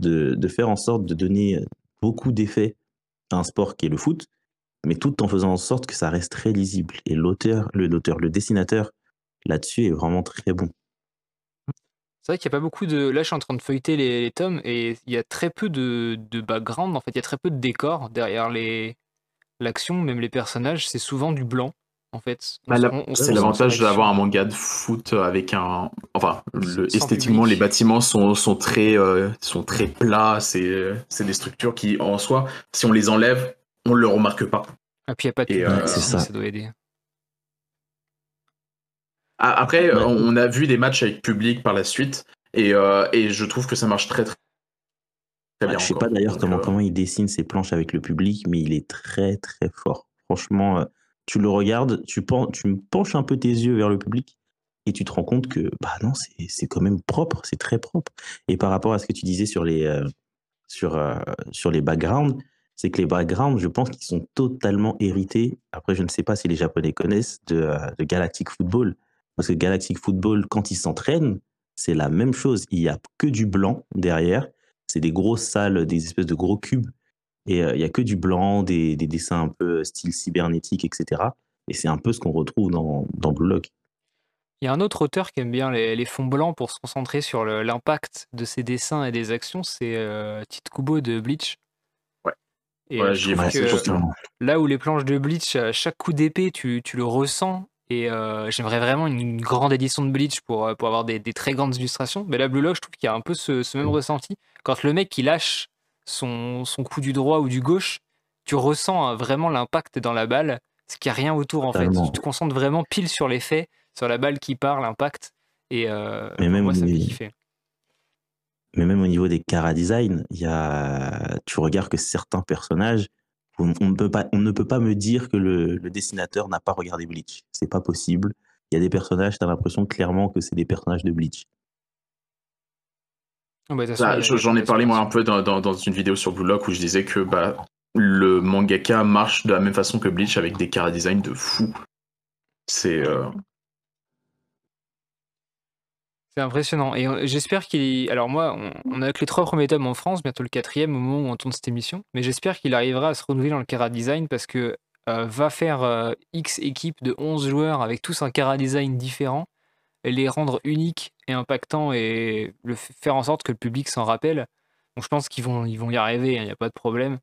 de, de faire en sorte de donner beaucoup d'effets à un sport qui est le foot, mais tout en faisant en sorte que ça reste très lisible. Et l'auteur, le, l'auteur, le dessinateur là-dessus est vraiment très bon. C'est vrai qu'il n'y a pas beaucoup de. Là, je suis en train de feuilleter les, tomes et il y a très peu de, de, background. En fait, il y a très peu de décors derrière les l'action, même les personnages. C'est souvent du blanc. en fait. Bah, c'est l'avantage d'avoir un manga de foot avec un. Enfin, esthétiquement, les bâtiments sont, sont, très, euh, sont très plats. C'est des structures qui, en soi, si on les enlève, on ne le remarque pas. Et puis, il n'y a pas de. Euh, ça. ça doit aider. Après, on a vu des matchs avec public par la suite. Et, euh, et je trouve que ça marche très, très, bien. Je ne sais pas d'ailleurs comment, comment il dessine ses planches avec le public, mais il est très, très fort. Franchement tu le regardes, tu, tu penches un peu tes yeux vers le public et tu te rends compte que bah non, c'est quand même propre, c'est très propre. Et par rapport à ce que tu disais sur les, euh, sur, euh, sur les backgrounds, c'est que les backgrounds, je pense qu'ils sont totalement hérités. Après, je ne sais pas si les Japonais connaissent de, euh, Galactic Football. Parce que Galactic Football, quand ils s'entraînent, c'est la même chose. Il n'y a que du blanc derrière. C'est des grosses salles, des espèces de gros cubes et il n'y a que du blanc, des, dessins un peu style cybernétique, etc. Et c'est un peu ce qu'on retrouve dans, dans Blue Lock. Il y a un autre auteur qui aime bien les, fonds blancs pour se concentrer sur l'impact de ses dessins et des actions, c'est euh, Tite Kubo de Bleach. Ouais. Là où les planches de Bleach, chaque coup d'épée, tu, tu, le ressens. Et j'aimerais vraiment une, grande édition de Bleach pour, pour avoir des, des, très grandes illustrations. Mais là, Blue Lock, je trouve qu'il y a un peu ce, ce même mmh. ressenti. Quand le mec qui lâche son, coup du droit ou du gauche, tu ressens hein, vraiment l'impact dans la balle, ce qu'il n'y a rien autour en fait. Tu te concentres vraiment pile sur les faits, sur la balle qui part, l'impact. Et euh, Mais même moi, ça Mais même au niveau des cara design, y a... tu regardes que certains personnages, on, ne, peut pas, on ne peut pas me dire que le, dessinateur n'a pas regardé Bleach. C'est pas possible. Il y a des personnages, tu as l'impression clairement que c'est des personnages de Bleach. Ah bah, bah, j'en ai parlé moi un peu dans, une vidéo sur Blue Lock où je disais que bah, le mangaka marche de la même façon que Bleach avec des cara design de fou. C'est. Euh, c'est impressionnant. Et euh, j'espère qu'il. Alors, moi, on, a que les trois premiers tomes en France, bientôt le quatrième au moment où on tourne cette émission. Mais j'espère qu'il arrivera à se renouveler dans le cara design parce que euh, va faire X équipe de 11 joueurs avec tous un cara design différent les rendre uniques et impactants et le faire en sorte que le public s'en rappelle. Donc je pense qu'ils vont, ils vont y arriver, il hein, n'y a pas de problème.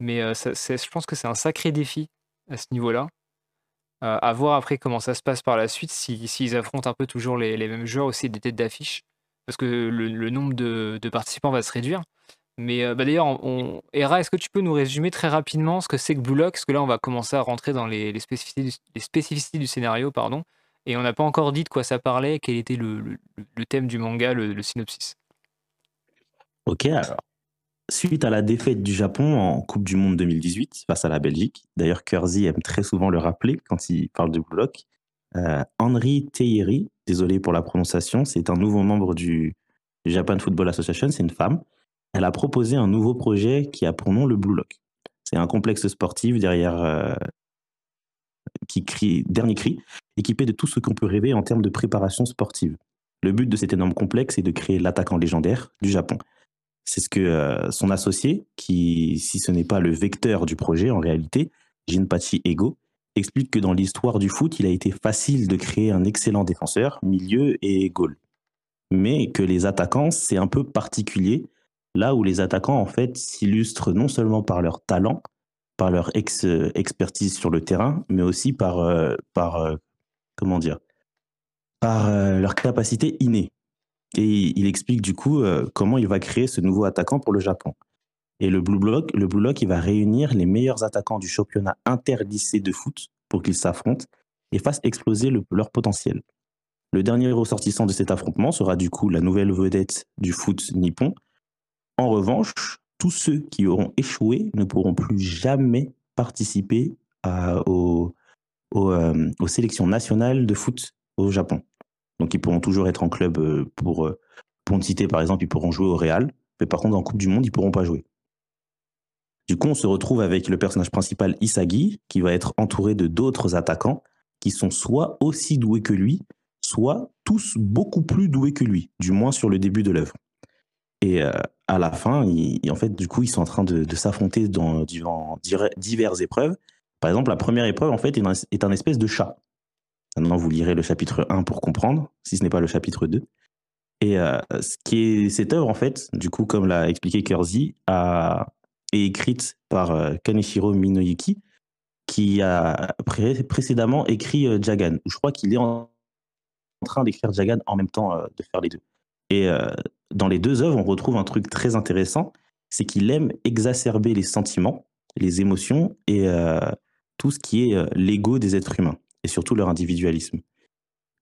Mais euh, je pense que c'est un sacré défi à ce niveau-là. Euh, à voir après comment ça se passe par la suite, s'ils affrontent un peu toujours les, mêmes joueurs aussi des têtes d'affiche. Parce que le, nombre de, participants va se réduire. Mais euh, bah, d'ailleurs, on, est-ce que tu peux nous résumer très rapidement ce que c'est que Blue Lock? Parce que là, on va commencer à rentrer dans les, les spécificités, du, les spécificités du scénario. pardon. Et on n'a pas encore dit de quoi ça parlait, quel était le, thème du manga, le, synopsis? Ok, alors. Suite à la défaite du Japon en Coupe du Monde 2018 face à la Belgique, d'ailleurs Kersey aime très souvent le rappeler quand il parle de bloc, euh, Henri Teyeri, désolé pour la prononciation, c'est un nouveau membre du, Japan Football Association, c'est une femme. Elle a proposé un nouveau projet qui a pour nom le Blue Lock. C'est un complexe sportif derrière euh, qui crie Dernier Cri, équipé de tout ce qu'on peut rêver en termes de préparation sportive. Le but de cet énorme complexe est de créer l'attaquant légendaire du Japon. C'est ce que euh, son associé, qui, si ce n'est pas le vecteur du projet en réalité, Jinpachi Ego, explique que dans l'histoire du foot, il a été facile de créer un excellent défenseur, milieu et goal. Mais que les attaquants, c'est un peu particulier, là où les attaquants, en fait, s'illustrent non seulement par leur talent, par leur ex expertise sur le terrain, mais aussi par, euh, par euh, euh, leur capacité innée. Et il explique du coup comment il va créer ce nouveau attaquant pour le Japon. Et le Blue Block, le Lock, il va réunir les meilleurs attaquants du championnat interlycée de foot pour qu'ils s'affrontent et fassent exploser leur potentiel. Le dernier ressortissant de cet affrontement sera du coup la nouvelle vedette du foot nippon. En revanche, tous ceux qui auront échoué ne pourront plus jamais participer euh, aux, sélections nationales de foot au Japon. Donc ils pourront toujours être en club euh, pour, euh, citer par exemple, ils pourront jouer au Real, mais par contre en Coupe du Monde, ils pourront pas jouer. Du coup, on se retrouve avec le personnage principal Isagi, qui va être entouré de d'autres attaquants qui sont soit aussi doués que lui, soit tous beaucoup plus doués que lui, du moins sur le début de l'œuvre. Et euh, à la fin, en fait, du coup, ils sont en train de, s'affronter dans, diverses épreuves. Par exemple, la première épreuve, en fait, est un, espèce de chat. Maintenant, vous lirez le chapitre 1 pour comprendre, si ce n'est pas le chapitre 2. Et euh, ce qui est cette œuvre, en fait, du coup, comme l'a expliqué Kersey, est écrite par euh, Kaneshiro Minoyuki, qui a précédemment écrit Jagan. Je crois qu'il est en, train d'écrire Jagan en même temps de faire les deux. Et dans les deux œuvres, on retrouve un truc très intéressant, c'est qu'il aime exacerber les sentiments, les émotions et tout ce qui est l'ego des êtres humains, et surtout leur individualisme.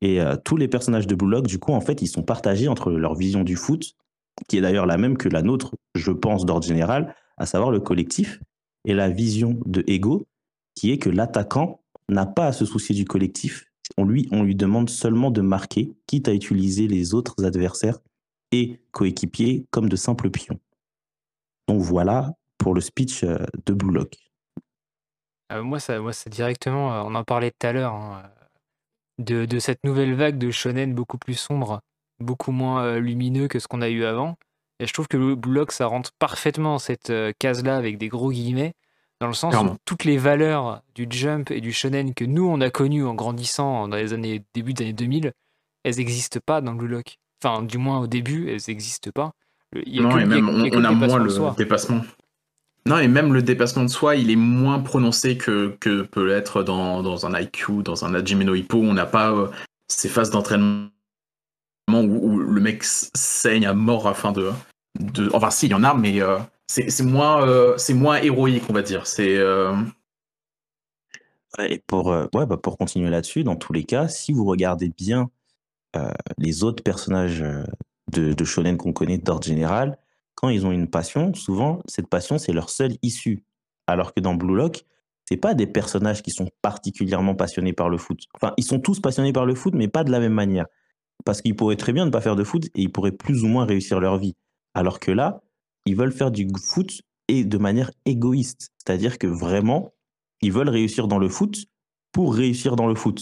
Et tous les personnages de Blue Lock, du coup, en fait, ils sont partagés entre leur vision du foot, qui est d'ailleurs la même que la nôtre, je pense, d'ordre général, à savoir le collectif, et la vision de Ego, qui est que l'attaquant n'a pas à se soucier du collectif. On lui, on lui demande seulement de marquer, quitte à utiliser les autres adversaires et coéquipiers comme de simples pions. Donc voilà pour le speech euh, de Blue Lock. Euh, moi, ça, moi, c'est directement, euh, on en parlait tout à l'heure, hein, de, de, cette nouvelle vague de shonen beaucoup plus sombre, beaucoup moins lumineux que ce qu'on a eu avant. Et je trouve que le Blue Lock, ça rentre parfaitement cette case-là avec des gros guillemets, dans le sens où toutes les valeurs du jump et du shonen que nous, on a connues en grandissant dans les années, début des années 2000, elles n'existent pas dans Blue Lock. Enfin, du moins au début, elles n'existent pas. non, et même on, a, moins le dépassement. Non, et même le dépassement de soi, il est moins prononcé que, que peut l'être dans, dans, un IQ, dans un Hajime no Hippo. On n'a pas euh, ces phases d'entraînement où, le mec saigne à mort afin de. de... Enfin, si, il y en a, mais euh, c'est moins, euh, moins héroïque, on va dire. C'est. Et pour, ouais, bah pour continuer là-dessus, dans tous les cas, si vous regardez bien euh, les autres personnages euh, de, shonen qu'on connaît d'ordre général, quand ils ont une passion, souvent cette passion c'est leur seule issue. Alors que dans Blue Lock, c'est pas des personnages qui sont particulièrement passionnés par le foot. Enfin, ils sont tous passionnés par le foot, mais pas de la même manière. Parce qu'ils pourraient très bien ne pas faire de foot et ils pourraient plus ou moins réussir leur vie. Alors que là, ils veulent faire du foot et de manière égoïste. C'est-à-dire que vraiment, ils veulent réussir dans le foot pour réussir dans le foot.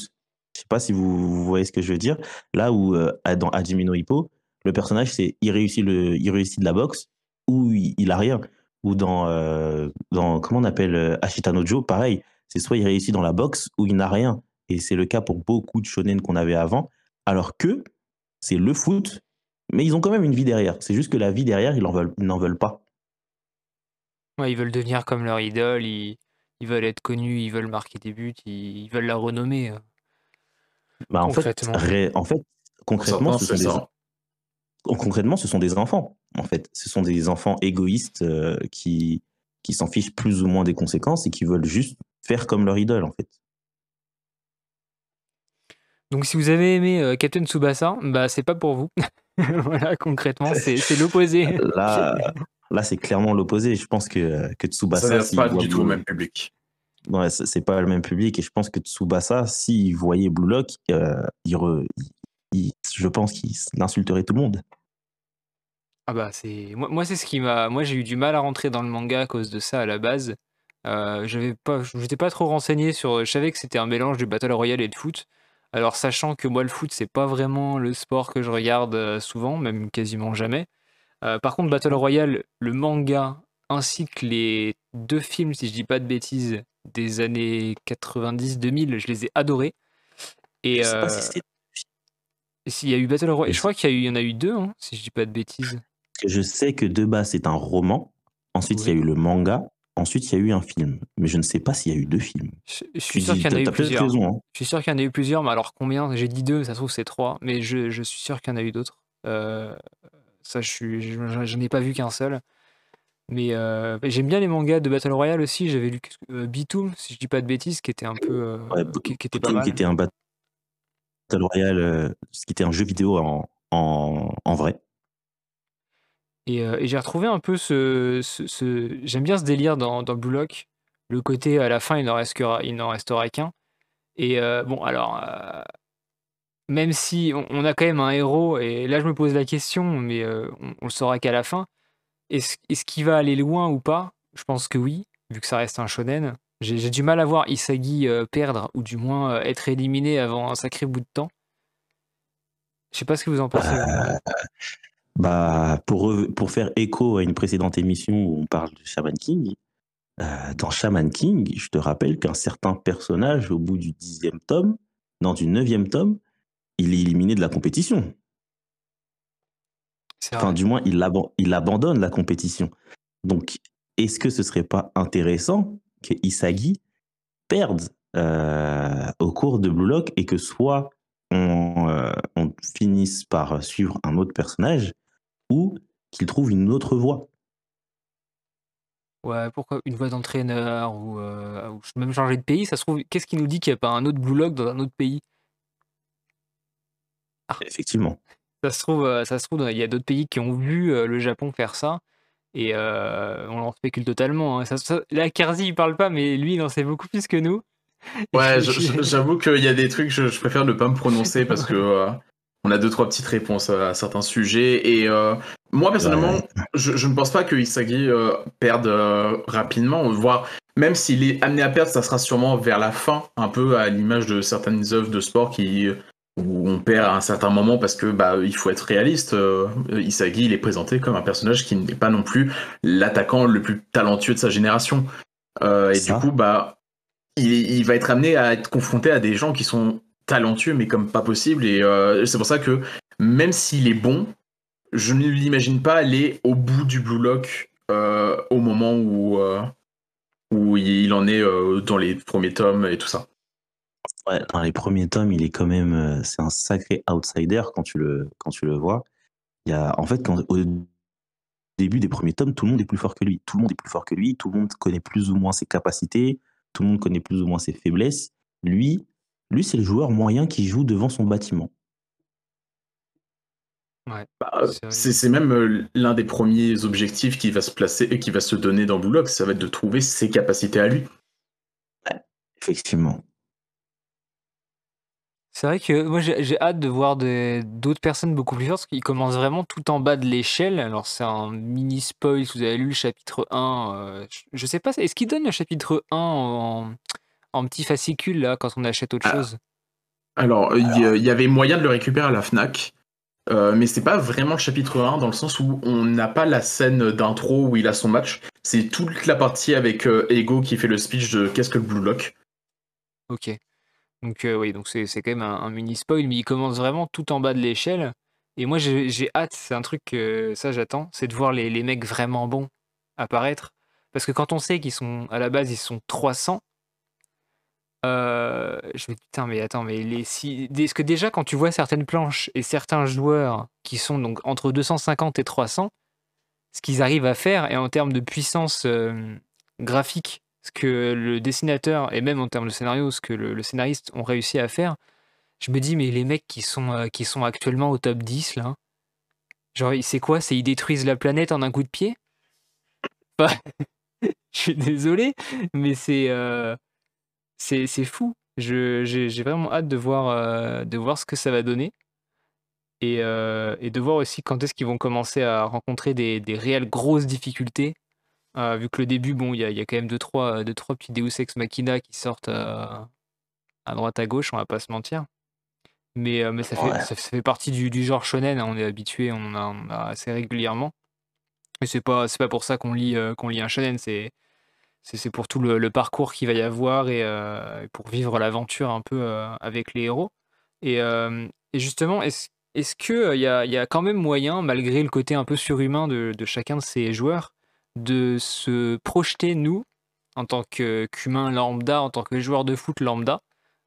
Je sais pas si vous, voyez ce que je veux dire. Là où euh, dans Hajime Hippo, le personnage c'est il réussit le il réussit de la boxe ou il, a rien. Ou dans euh, dans comment on appelle euh, Ashita no pareil, c'est soit il réussit dans la boxe ou il n'a rien. Et c'est le cas pour beaucoup de shonen qu'on avait avant. Alors que c'est le foot, mais ils ont quand même une vie derrière. C'est juste que la vie derrière, ils n'en veulent, veulent pas. Ouais, ils veulent devenir comme leur idole, ils, ils veulent être connus, ils veulent marquer des buts, ils, ils veulent la renommer. Bah, en fait, en fait, concrètement, ce sont des, concrètement, ce sont des enfants. En fait, ce sont des enfants égoïstes euh, qui qui s'en fichent plus ou moins des conséquences et qui veulent juste faire comme leur idole, en fait. Donc, si vous avez aimé euh, Captain Tsubasa, bah c'est pas pour vous. voilà, concrètement, c'est l'opposé. là, là c'est clairement l'opposé. Je pense que, que Tsubasa. Ça pas du tout au même public ouais, c'est pas le même public et je pense que Tsubasa, s'il voyait Blue Lock, euh, il, je pense qu'il insulterait tout le monde. Ah bah c'est moi, moi c'est ce qui m'a moi j'ai eu du mal à rentrer dans le manga à cause de ça à la base. Euh, j'avais pas j'étais pas trop renseigné sur je savais que c'était un mélange du battle royale et de foot. Alors sachant que moi le foot c'est pas vraiment le sport que je regarde euh, souvent, même quasiment jamais. par contre battle royale, le manga ainsi que les deux films si je dis pas de bêtises des années 90-2000, je les ai adorés. Et je euh, s'il y a eu Battle Royale, je crois qu'il y, en a eu deux, hein, si je dis pas de bêtises. Je sais que de base c'est un roman, ensuite il y a eu le manga, ensuite il y a eu un film, mais je ne sais pas s'il y a eu deux films. Je, suis sûr qu'il y en a eu plusieurs. Hein. Je suis sûr qu'il y en a eu plusieurs, mais alors combien? J'ai dit deux, ça se trouve c'est trois, mais je, suis sûr qu'il y en a eu d'autres. Euh, ça, je, je n'ai pas vu qu'un seul. Mais euh, j'aime bien les mangas de Battle Royale aussi. J'avais lu euh, si je dis pas de bêtises, qui était un peu. Euh, qui, était pas mal. qui était un Battle Royale, euh, qui était un jeu vidéo en, en, vrai. Et, et j'ai retrouvé un peu ce. ce, J'aime bien ce délire dans, dans, Blue Lock. Le côté à la fin, il n'en restera, qu'un. Et bon, alors. même si on, a quand même un héros, et là je me pose la question, mais on, le saura qu'à la fin est-ce qu'il va aller loin ou pas? Je pense que oui, vu que ça reste un shonen. J'ai du mal à voir Isagi euh, perdre, ou du moins euh, être éliminé avant un sacré bout de temps. Je sais pas ce que vous en pensez. Euh, bah, pour, pour faire écho à une précédente émission où on parle de Shaman King, dans Shaman King, je te rappelle qu'un certain personnage, au bout du dixième tome, dans du neuvième tome, il est éliminé de la compétition. Enfin, du moins, il, il abandonne la compétition. Donc, est-ce que ce serait pas intéressant que Isagi perdent euh, au cours de Blue Lock et que soit on, euh, on finisse par suivre un autre personnage ou qu'il trouve une autre voie. Ouais, pourquoi une voie d'entraîneur ou, euh, ou même changer de pays, ça se trouve, qu'est-ce qui nous dit qu'il n'y a pas un autre Blue Lock dans un autre pays? Ah. Effectivement. Ça se trouve, euh, ça se trouve, il y a d'autres pays qui ont vu le Japon faire ça et euh, on en spécule totalement. Hein. Ça, ça, là, Kerzi, il parle pas, mais lui, il en sait beaucoup plus que nous. Ouais, j'avoue qu'il y a des trucs, je, je, préfère ne pas me prononcer parce que on a deux trois petites réponses à, certains sujets et moi personnellement, je, je, ne pense pas que Isagi perde rapidement, voire même s'il est amené à perdre, ça sera sûrement vers la fin, un peu à l'image de certaines œuvres de sport qui où on perd à un certain moment parce que bah il faut être réaliste. Euh, Isagi il est présenté comme un personnage qui n'est pas non plus l'attaquant le plus talentueux de sa génération. Euh, et du coup bah il, il, va être amené à être confronté à des gens qui sont talentueux mais comme pas possible et euh, c'est pour ça que même s'il est bon, je ne l'imagine pas aller au bout du Blue Lock au moment où où il en est dans les premiers tomes et tout ça. Ouais, dans les premiers tomes, il est quand même, euh, c'est un sacré outsider quand tu le, quand tu le vois. Il y a, en fait, quand, au début des premiers tomes, tout le monde est plus fort que lui. Tout le monde est plus fort que lui. Tout le monde connaît plus ou moins ses capacités. Tout le monde connaît plus ou moins ses faiblesses. Lui, lui, c'est le joueur moyen qui joue devant son bâtiment. Ouais, bah, c'est même euh, l'un des premiers objectifs qui va se placer et qui va se donner dans Blue ça va être de trouver ses capacités à lui. Ouais, effectivement. C'est vrai que moi j'ai hâte de voir d'autres personnes beaucoup plus fortes parce qu'ils commencent vraiment tout en bas de l'échelle. Alors c'est un mini spoil si vous avez lu le chapitre 1. Euh, je, sais pas, est-ce qu'ils donnent le chapitre 1 en, en petit fascicule là quand on achète autre ah. chose? Alors il y, avait moyen de le récupérer à la Fnac. Euh, mais c'est pas vraiment le chapitre 1 dans le sens où on n'a pas la scène d'intro où il a son match. C'est toute la partie avec euh, Ego qui fait le speech de qu'est-ce que le Blue Lock? Ok. Donc euh, oui, donc c'est quand même un, mini spoil, mais il commence vraiment tout en bas de l'échelle. Et moi j'ai hâte, c'est un truc que ça j'attends, c'est de voir les, les, mecs vraiment bons apparaître. Parce que quand on sait qu'ils sont à la base ils sont 300, euh, je me dis putain mais attends mais les si, est-ce que déjà quand tu vois certaines planches et certains joueurs qui sont donc entre 250 et 300, ce qu'ils arrivent à faire et en termes de puissance euh, graphique ce que le dessinateur, et même en termes de scénario, ce que le, scénariste ont réussi à faire, je me dis, mais les mecs qui sont, euh, qui sont actuellement au top 10, là, genre, c'est quoi? C'est ils détruisent la planète en un coup de pied? Je suis désolé, mais c'est euh, c'est fou. J'ai vraiment hâte de voir, euh, de voir ce que ça va donner. Et, et de voir aussi quand est-ce qu'ils vont commencer à rencontrer des, des réelles grosses difficultés euh, vu que le début, bon, il y a, y a, quand même deux trois, deux, trois petits Deus Ex Machina qui sortent euh, à droite à gauche, on va pas se mentir. Mais, euh, mais ça, fait, ça, fait partie du, du genre shonen, hein, on est habitué, on en a, on a assez régulièrement. Et c'est pas, pas pour ça qu'on lit, qu'on lit un shonen, c'est, c'est, pour tout le, le parcours qu'il va y avoir et, pour vivre l'aventure un peu avec les héros. Et, et justement, est-ce est qu'il y a, y a quand même moyen, malgré le côté un peu surhumain de, de chacun de ces joueurs, de se projeter, nous, en tant qu'humains lambda, en tant que joueurs de foot lambda,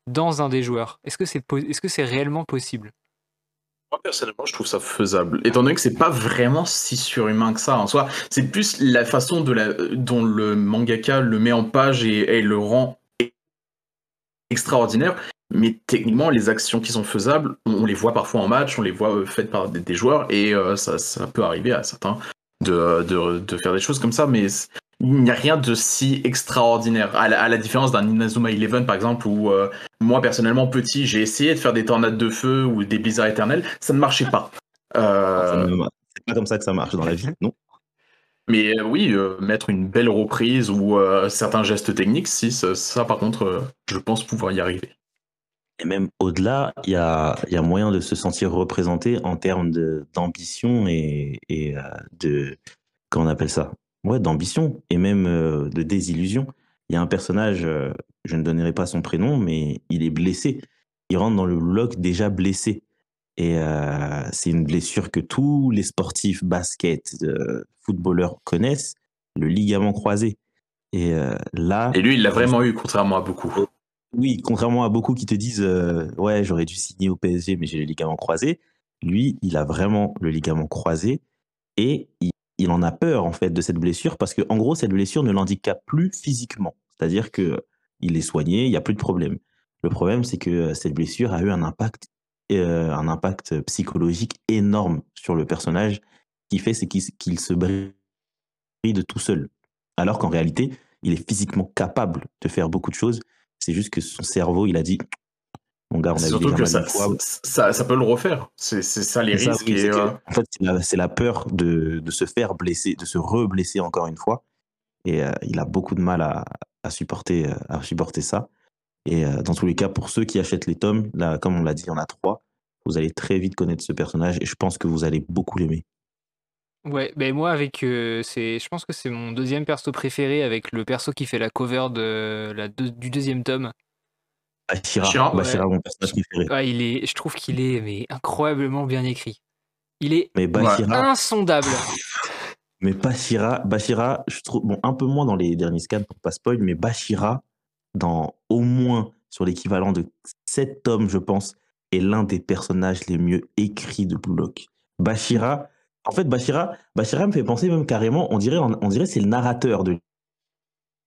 dans un des joueurs Est-ce que c'est est -ce c'est réellement possible? Moi personnellement, je trouve ça faisable, étant donné que c'est pas vraiment si surhumain que ça en soi. C'est plus la façon dont le mangaka le met en page et, le rend extraordinaire. Mais techniquement, les actions qui sont faisables, on, les voit parfois en match, on les voit euh, faites par des, joueurs, et euh, ça, peut arriver à certains de, de, de, faire des choses comme ça, mais il n'y a rien de si extraordinaire. À la, différence d'un Inazuma Eleven, par exemple, où euh, moi, personnellement, petit, j'ai essayé de faire des tornades de feu ou des blizzards éternels, ça ne marchait pas. Euh... C'est pas comme ça que ça marche dans la vie, non? Mais euh, oui, euh, mettre une belle reprise ou certains gestes techniques, si, ça, ça par contre, je pense pouvoir y arriver. Et même au-delà, il y a, y a, moyen de se sentir représenté en termes d'ambition et, et, euh, de. Comment on appelle ça? Ouais, d'ambition et même euh, de désillusion. Il y a un personnage, euh, je ne donnerai pas son prénom, mais il est blessé. Il rentre dans le bloc déjà blessé. Et c'est une blessure que tous les sportifs basket, footballeurs connaissent, le ligament croisé. Et euh, là. Et lui, il l'a vraiment eu, contrairement à beaucoup. Oui, contrairement à beaucoup qui te disent euh, Ouais, j'aurais dû signer au PSG, mais j'ai le ligament croisé. Lui, il a vraiment le ligament croisé et il, en a peur, en fait, de cette blessure parce que, en gros, cette blessure ne l'handicape plus physiquement. C'est-à-dire que il est soigné, il n'y a plus de problème. Le problème, c'est que euh, cette blessure a eu un impact, euh, un impact psychologique énorme sur le personnage. qui fait, c'est qu'il se bride tout seul. Alors qu'en réalité, il est physiquement capable de faire beaucoup de choses. C'est juste que son cerveau, il a dit Mon gars, on a surtout que ça, peut le refaire. C'est ça les C'est ça, risques. oui, et, euh, en fait, c'est la, peur de, de se faire blesser, de se re-blesser encore une fois. Et euh, il a beaucoup de mal à, à supporter, euh, à supporter ça. Et euh, dans tous les cas, pour ceux qui achètent les tomes, là, comme on l'a dit, il y en a trois. Vous allez très vite connaître ce personnage et je pense que vous allez beaucoup l'aimer. Ouais, ben moi avec euh, c'est je pense que c'est mon deuxième perso préféré avec le perso qui fait la cover de la deux- du deuxième tome. Bashira, Bashira, Bashira, ouais. mon personnage préféré. Ah, il est je trouve qu'il est mais incroyablement bien écrit. Il est Mais Bashira, insondable. mais Bashira, Bashira, je trouve, bon, un peu moins dans les derniers scans pour pas spoil, mais Bashira, dans au moins sur l'équivalent de 7 tomes, je pense, est l'un des personnages les mieux écrits de Blue Lock. Bashira, en fait, Bashira, Bashira me fait penser même carrément, on dirait, on dirait c'est le narrateur de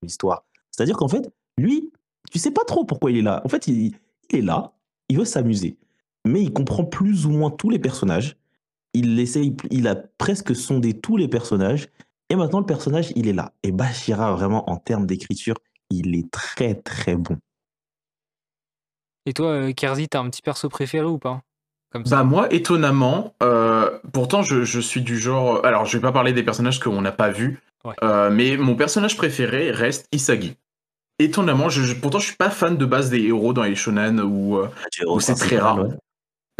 l'histoire. C'est-à-dire qu'en fait, lui, tu sais pas trop pourquoi il est là. En fait, il, est là, il veut s'amuser, mais il comprend plus ou moins tous les personnages. Il essaye, il a presque sondé tous les personnages, et maintenant le personnage, il est là. Et Bashira, vraiment, en termes d'écriture, il est très très bon. Et toi euh, Kerzi, t'as un petit perso préféré ou pas? Comme ça. Bah moi, étonnamment, euh, pourtant je, je suis du genre... Alors je vais pas parler des personnages qu'on n'a pas vus, Ouais. euh, mais mon personnage préféré reste Isagi. Étonnamment, je, je- pourtant je suis pas fan de base des héros dans les shonen ou... euh, Ou c'est très rare. Ouais.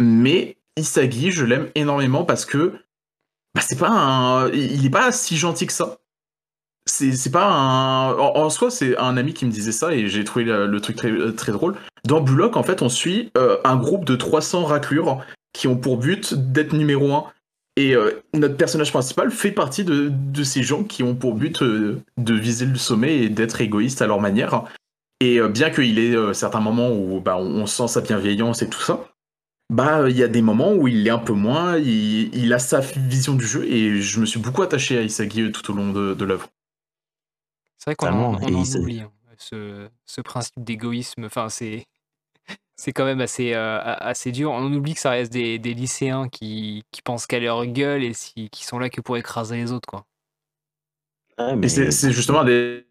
Mais Isagi, je l'aime énormément parce que bah, c'est pas un, il est pas si gentil que ça. C'est pas un. En, soi, c'est un ami qui me disait ça et j'ai trouvé le, truc très, très drôle. Dans Blue Lock, en fait, on suit euh, un groupe de 300 raclures qui ont pour but d'être numéro 1. Et euh, notre personnage principal fait partie de, ces gens qui ont pour but euh, de viser le sommet et d'être égoïstes à leur manière. Et euh, bien qu'il ait euh, certains moments où bah, on, sent sa bienveillance et tout ça, bah il y a des moments où il l'est un peu moins, il, a sa vision du jeu et je me suis beaucoup attaché à Isagi euh, tout au long de, de l'œuvre. C'est vrai qu'on en, on en oublie hein, ce, ce principe d'égoïsme. Enfin, c'est c'est quand même assez, euh, assez dur. On oublie que ça reste des, des lycéens qui, qui pensent qu'à leur gueule et si, qui sont là que pour écraser les autres. Quoi. Et mais c'est justement des,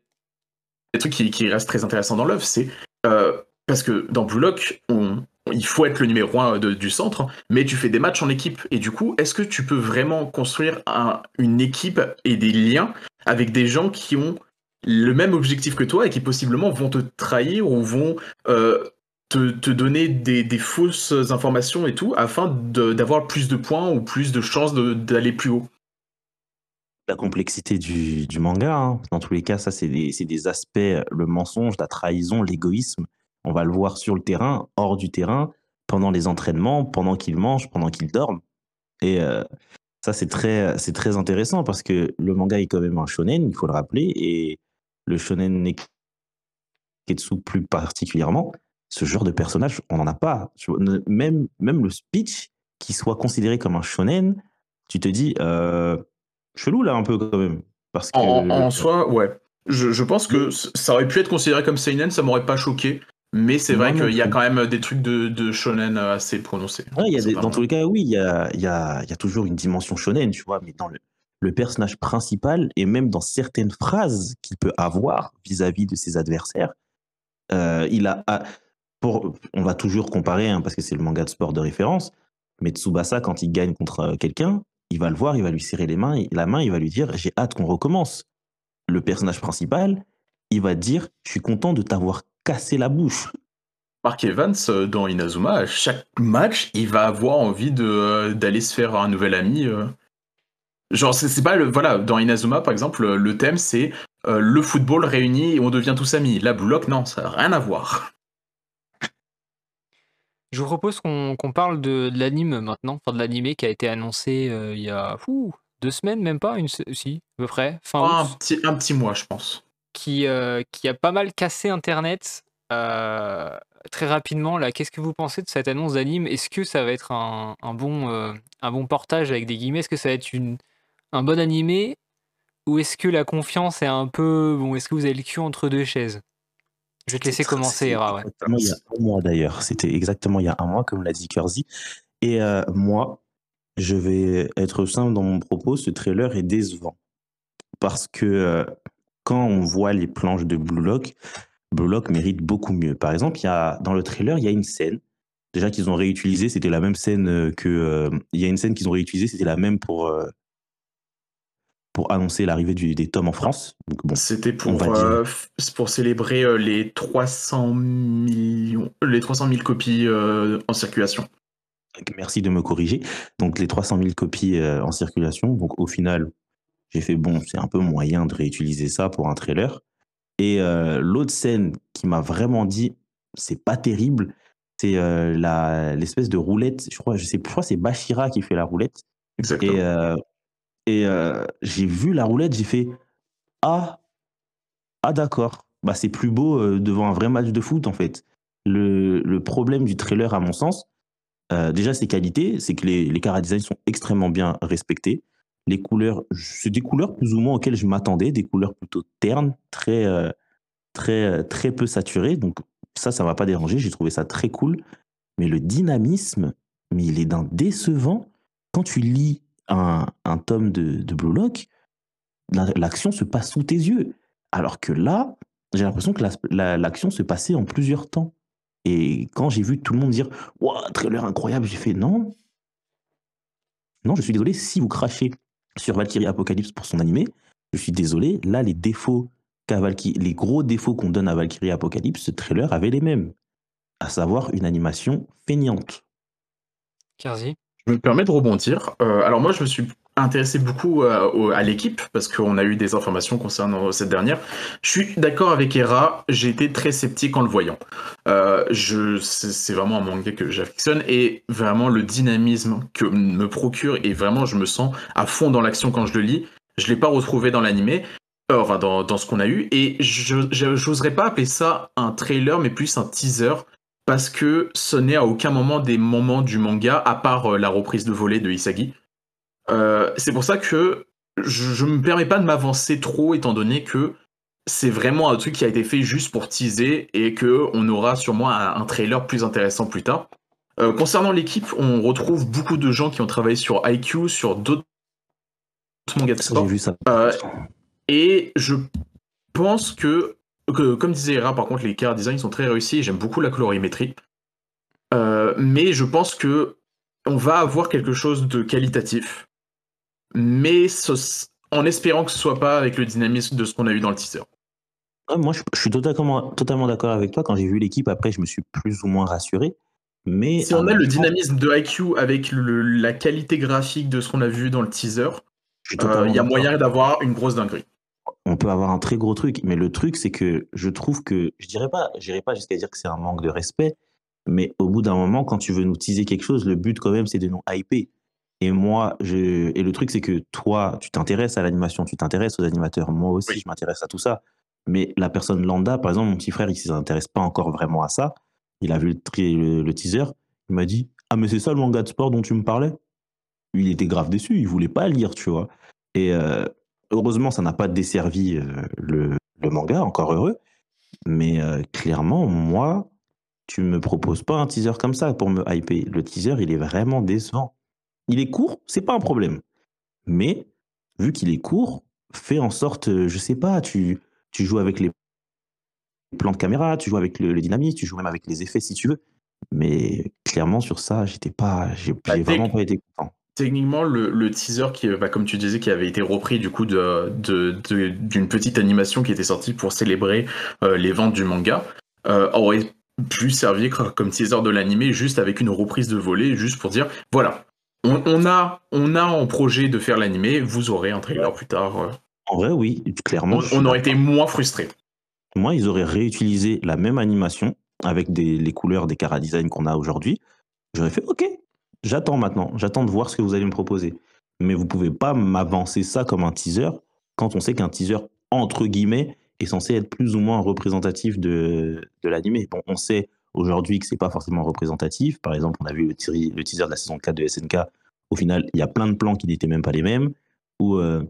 des trucs qui, qui restent très intéressants dans l'œuvre, c'est euh, parce que dans Blue Lock, on- il faut être le numéro 1 du centre, mais tu fais des matchs en équipe. Et du coup, est-ce que tu peux vraiment construire un- une équipe et des liens avec des gens qui ont le même objectif que toi et qui possiblement vont te trahir ou vont euh, te, te donner des, des fausses informations et tout afin d'avoir plus de points ou plus de chances d'aller plus haut la complexité du, du manga. hein. Dans tous les cas, ça, c'est des, des aspects, euh, le mensonge, la trahison, l'égoïsme. On va le voir sur le terrain, hors du terrain, pendant les entraînements, pendant qu'il mange, pendant qu'il dorme. Et euh, ça, c'est très, très intéressant parce que le manga est quand même un shonen, il faut le rappeler. Et le shonen Neketsu plus particulièrement, ce genre de personnage, on n'en a pas. Même, même le speech qui soit considéré comme un shonen, tu te dis, euh, chelou là un peu quand même. Parce que En, soi, ouais. Je, je pense que ça aurait pu être considéré comme seinen, ça m'aurait pas choqué. Mais c'est vrai qu'il y a quand même des trucs de, de shonen assez prononcés. Ouais, il y a C'est des- pas dans tous les cas, oui, il y a, y a toujours une dimension shonen, tu vois, mais dans le, le personnage principal et même dans certaines phrases qu'il peut avoir vis-à-vis de ses adversaires, euh, il a, on va toujours comparer hein, parce que c'est le manga de sport de référence, mais Tsubasa, quand il gagne contre euh, quelqu'un, il va le voir, il va lui serrer les mains, la main, il va lui dire J'ai hâte qu'on recommence. Le personnage principal, il va dire Je suis content de t'avoir cassé la bouche. Mark Evans, euh, dans Inazuma, à chaque match, il va avoir envie d'aller se faire un nouvel ami. Genre, c'est, c'est pas le. Voilà, dans Inazuma, par exemple, le- le thème, c'est euh, le football réuni et on devient tous amis. La Blue Lock, non, ça n'a rien à voir. Je vous propose qu'on qu'on parle de, de l'anime maintenant, enfin de l'animé qui a été annoncé euh, il y a deux semaines, même pas, une, si, à peu près, fin Un août. petit, un petit mois, je pense. qui, euh, qui a pas mal cassé Internet euh, très rapidement. Là, qu'est-ce que vous pensez de cette annonce d'anime? Est-ce que ça va être un, un bon, euh, un bon portage avec des guillemets? Est-ce que ça va être une, un bon animé Ou est-ce que la confiance est un peu. Bon, est-ce que vous avez le cul entre deux chaises? Je vais te laisser commencer, Era. Ouais. Exactement il y a un mois d'ailleurs. C'était exactement il y a un mois, comme l'a dit Kersey. Et euh, moi, je vais être simple dans mon propos. Ce trailer est décevant. Parce que euh, quand on voit les planches de Blue Lock, Blue Lock mérite beaucoup mieux. Par exemple, il y a, dans le trailer, il y a une scène. Déjà qu'ils ont réutilisé, c'était la même scène euh, que. euh, il y a une scène qu'ils ont réutilisée, c'était la même pour, euh, pour annoncer l'arrivée des tomes en France. Bon, C'était pour, euh, pour célébrer euh, les 300 millions, les 300 000 copies euh, en circulation. Merci de me corriger. Donc les 300 000 copies en circulation. Donc au final, j'ai fait bon, c'est un peu moyen de réutiliser ça pour un trailer. Et l'autre scène qui m'a vraiment dit, c'est pas terrible, c'est l'espèce de roulette. Je crois, je sais, je crois c'est Bashira qui fait la roulette. Exactement. Et, euh, j'ai vu la roulette, j'ai fait ah ah d'accord. Bah c'est plus beau euh, devant un vrai match de foot en fait. Le, le problème du trailer à mon sens, euh, déjà ses qualités, c'est que les, les design sont extrêmement bien respectés. Les couleurs, c'est des couleurs plus ou moins auxquelles je m'attendais, des couleurs plutôt ternes, très très très peu saturées. Donc ça, ça m'a pas dérangé. J'ai trouvé ça très cool. Mais le dynamisme, mais il est d'un décevant. Quand tu lis un, un tome de, Blue Lock, la- l'action se passe sous tes yeux. Alors que là, j'ai l'impression que la- la- l'action se passait en plusieurs temps. Et quand j'ai vu tout le monde dire Waouh, trailer incroyable, j'ai fait non. Non, je suis désolé, si vous crachez sur Valkyrie Apocalypse pour son animé, je suis désolé, là, les défauts qu'a Valky- les gros défauts qu'on donne à Valkyrie Apocalypse, ce trailer avait les mêmes. À savoir une animation feignante. Kerzi? Je me permets de rebondir. Euh, alors moi, je me suis intéressé beaucoup euh, à l'équipe parce qu'on a eu des informations concernant cette dernière. Je suis d'accord avec Hera. J'ai été très sceptique en le voyant. Euh, c'est vraiment un manga que j'affectionne et vraiment le dynamisme que me procure et vraiment je me sens à fond dans l'action quand je le lis. Je l'ai pas retrouvé dans l'animé. Enfin, dans, dans ce qu'on a eu, et je j'oserais pas appeler ça un trailer, mais plus un teaser, parce que ce n'est à aucun moment des moments du manga, à part euh, la reprise de volée de Isagi. Euh, c'est pour ça que je, je me permets pas de m'avancer trop, étant donné que c'est vraiment un truc qui a été fait juste pour teaser et que on aura sûrement un, un trailer plus intéressant plus tard. Euh, concernant l'équipe, on retrouve beaucoup de gens qui ont travaillé sur IQ, sur d'autres mangas de sport. J'ai vu ça. Euh, et je pense que, que, comme disait Hera, par contre, les car design sont très réussis. J'aime beaucoup la colorimétrie. Euh, mais je pense que on va avoir quelque chose de qualitatif. Mais ce- en espérant que ce soit pas avec le dynamisme de ce qu'on a eu dans le teaser. Ouais, moi, je, je suis totalement, totalement d'accord avec toi. Quand j'ai vu l'équipe, après, je me suis plus ou moins rassuré. Mais Si on a à le dynamisme de IQ avec le- la qualité graphique de ce qu'on a vu dans le teaser, euh, il y a moyen d'avoir une grosse dinguerie. On peut avoir un très gros truc, mais le truc, c'est que je trouve que, je dirais pas, j'irai pas jusqu'à dire que c'est un manque de respect, mais au bout d'un moment, quand tu veux nous teaser quelque chose, le but quand même, c'est de nous hyper. Et moi, je, et le truc, c'est que toi, tu t'intéresses à l'animation, tu t'intéresses aux animateurs. Moi aussi, Oui. je m'intéresse à tout ça. Mais la personne lambda, par exemple, mon petit frère, il s'intéresse pas encore vraiment à ça. Il a vu le, le- le teaser. Il m'a dit, ah, mais c'est ça le manga de sport dont tu me parlais? Il était grave déçu. Il voulait pas lire, tu vois. Et, euh, heureusement, ça n'a pas desservi euh, le, le manga, encore heureux. Mais euh, clairement, moi, tu me proposes pas un teaser comme ça pour me hyper. Le teaser, il est vraiment décevant. Il est court, c'est pas un problème. Mais vu qu'il est court, fais en sorte, euh, je sais pas, tu, tu joues avec les plans de caméra, tu joues avec le, le dynamisme, tu joues même avec les effets si tu veux. Mais clairement, sur ça, j'étais pas, j'ai vraiment pas été content. Techniquement, le, le teaser, qui, bah, comme tu disais, qui avait été repris du coup de- de- de- d'une petite animation qui était sortie pour célébrer euh, les ventes du manga, euh, aurait pu servir co- comme teaser de l'animé juste avec une reprise de volet, juste pour dire voilà, on, on a, on a en projet de faire l'animé, vous aurez un trailer plus tard. euh. En vrai, oui, clairement. On, aurait été moins frustrés. Moi, ils auraient réutilisé la même animation avec des, les couleurs des Cara Design qu'on a aujourd'hui. J'aurais fait OK, j'attends maintenant, j'attends de voir ce que vous allez me proposer. Mais vous pouvez pas m'avancer ça comme un teaser quand on sait qu'un teaser, entre guillemets, est censé être plus ou moins représentatif de, de. Bon, on sait aujourd'hui que c'est pas forcément représentatif. Par exemple, on a vu le, teaser, de la saison 4 de SNK. Au final, il y a plein de plans qui n'étaient même pas les mêmes. Ou euh,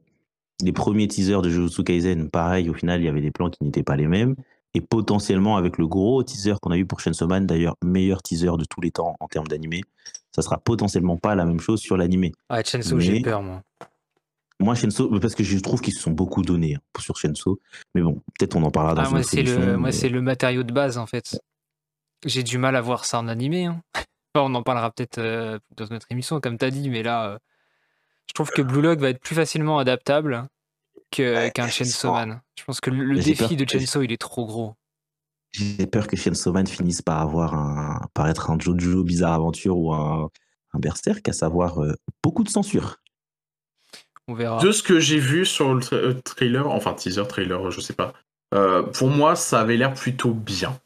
les premiers teasers de Jujutsu Kaisen, pareil, au final, il y avait des plans qui n'étaient pas les mêmes. Et potentiellement, avec le gros teaser qu'on a eu pour Chainsaw d'ailleurs, meilleur teaser de tous les temps en termes d'animé, ça sera potentiellement pas la même chose sur l'animé. Ouais, Chainsaw, j'ai peur, moi. Moi, Shenso, parce que je trouve qu'ils se sont beaucoup donnés hein, sur Shenso. Mais bon, peut-être on en parlera dans ah, une moi, autre c'est émission, le, moi, mais- c'est le matériau de base, en fait. J'ai du mal à voir ça en animé. hein. Enfin, on en parlera peut-être euh, dans notre émission, comme tu as dit, mais là, euh, je trouve que Blue Lock va être plus facilement adaptable que- Ouais, qu'un Chainsaw ça. Man. Je pense que le, défi peur de Chainsaw, il est trop gros. J'ai peur que Chainsaw Man finisse par avoir un, par être un Jojo Bizarre Aventure ou un, un Berserk, à savoir euh, beaucoup de censure. On verra. De ce que j'ai vu sur le tra- euh, trailer, enfin teaser, trailer, je sais pas. euh, pour moi, ça avait l'air plutôt bien.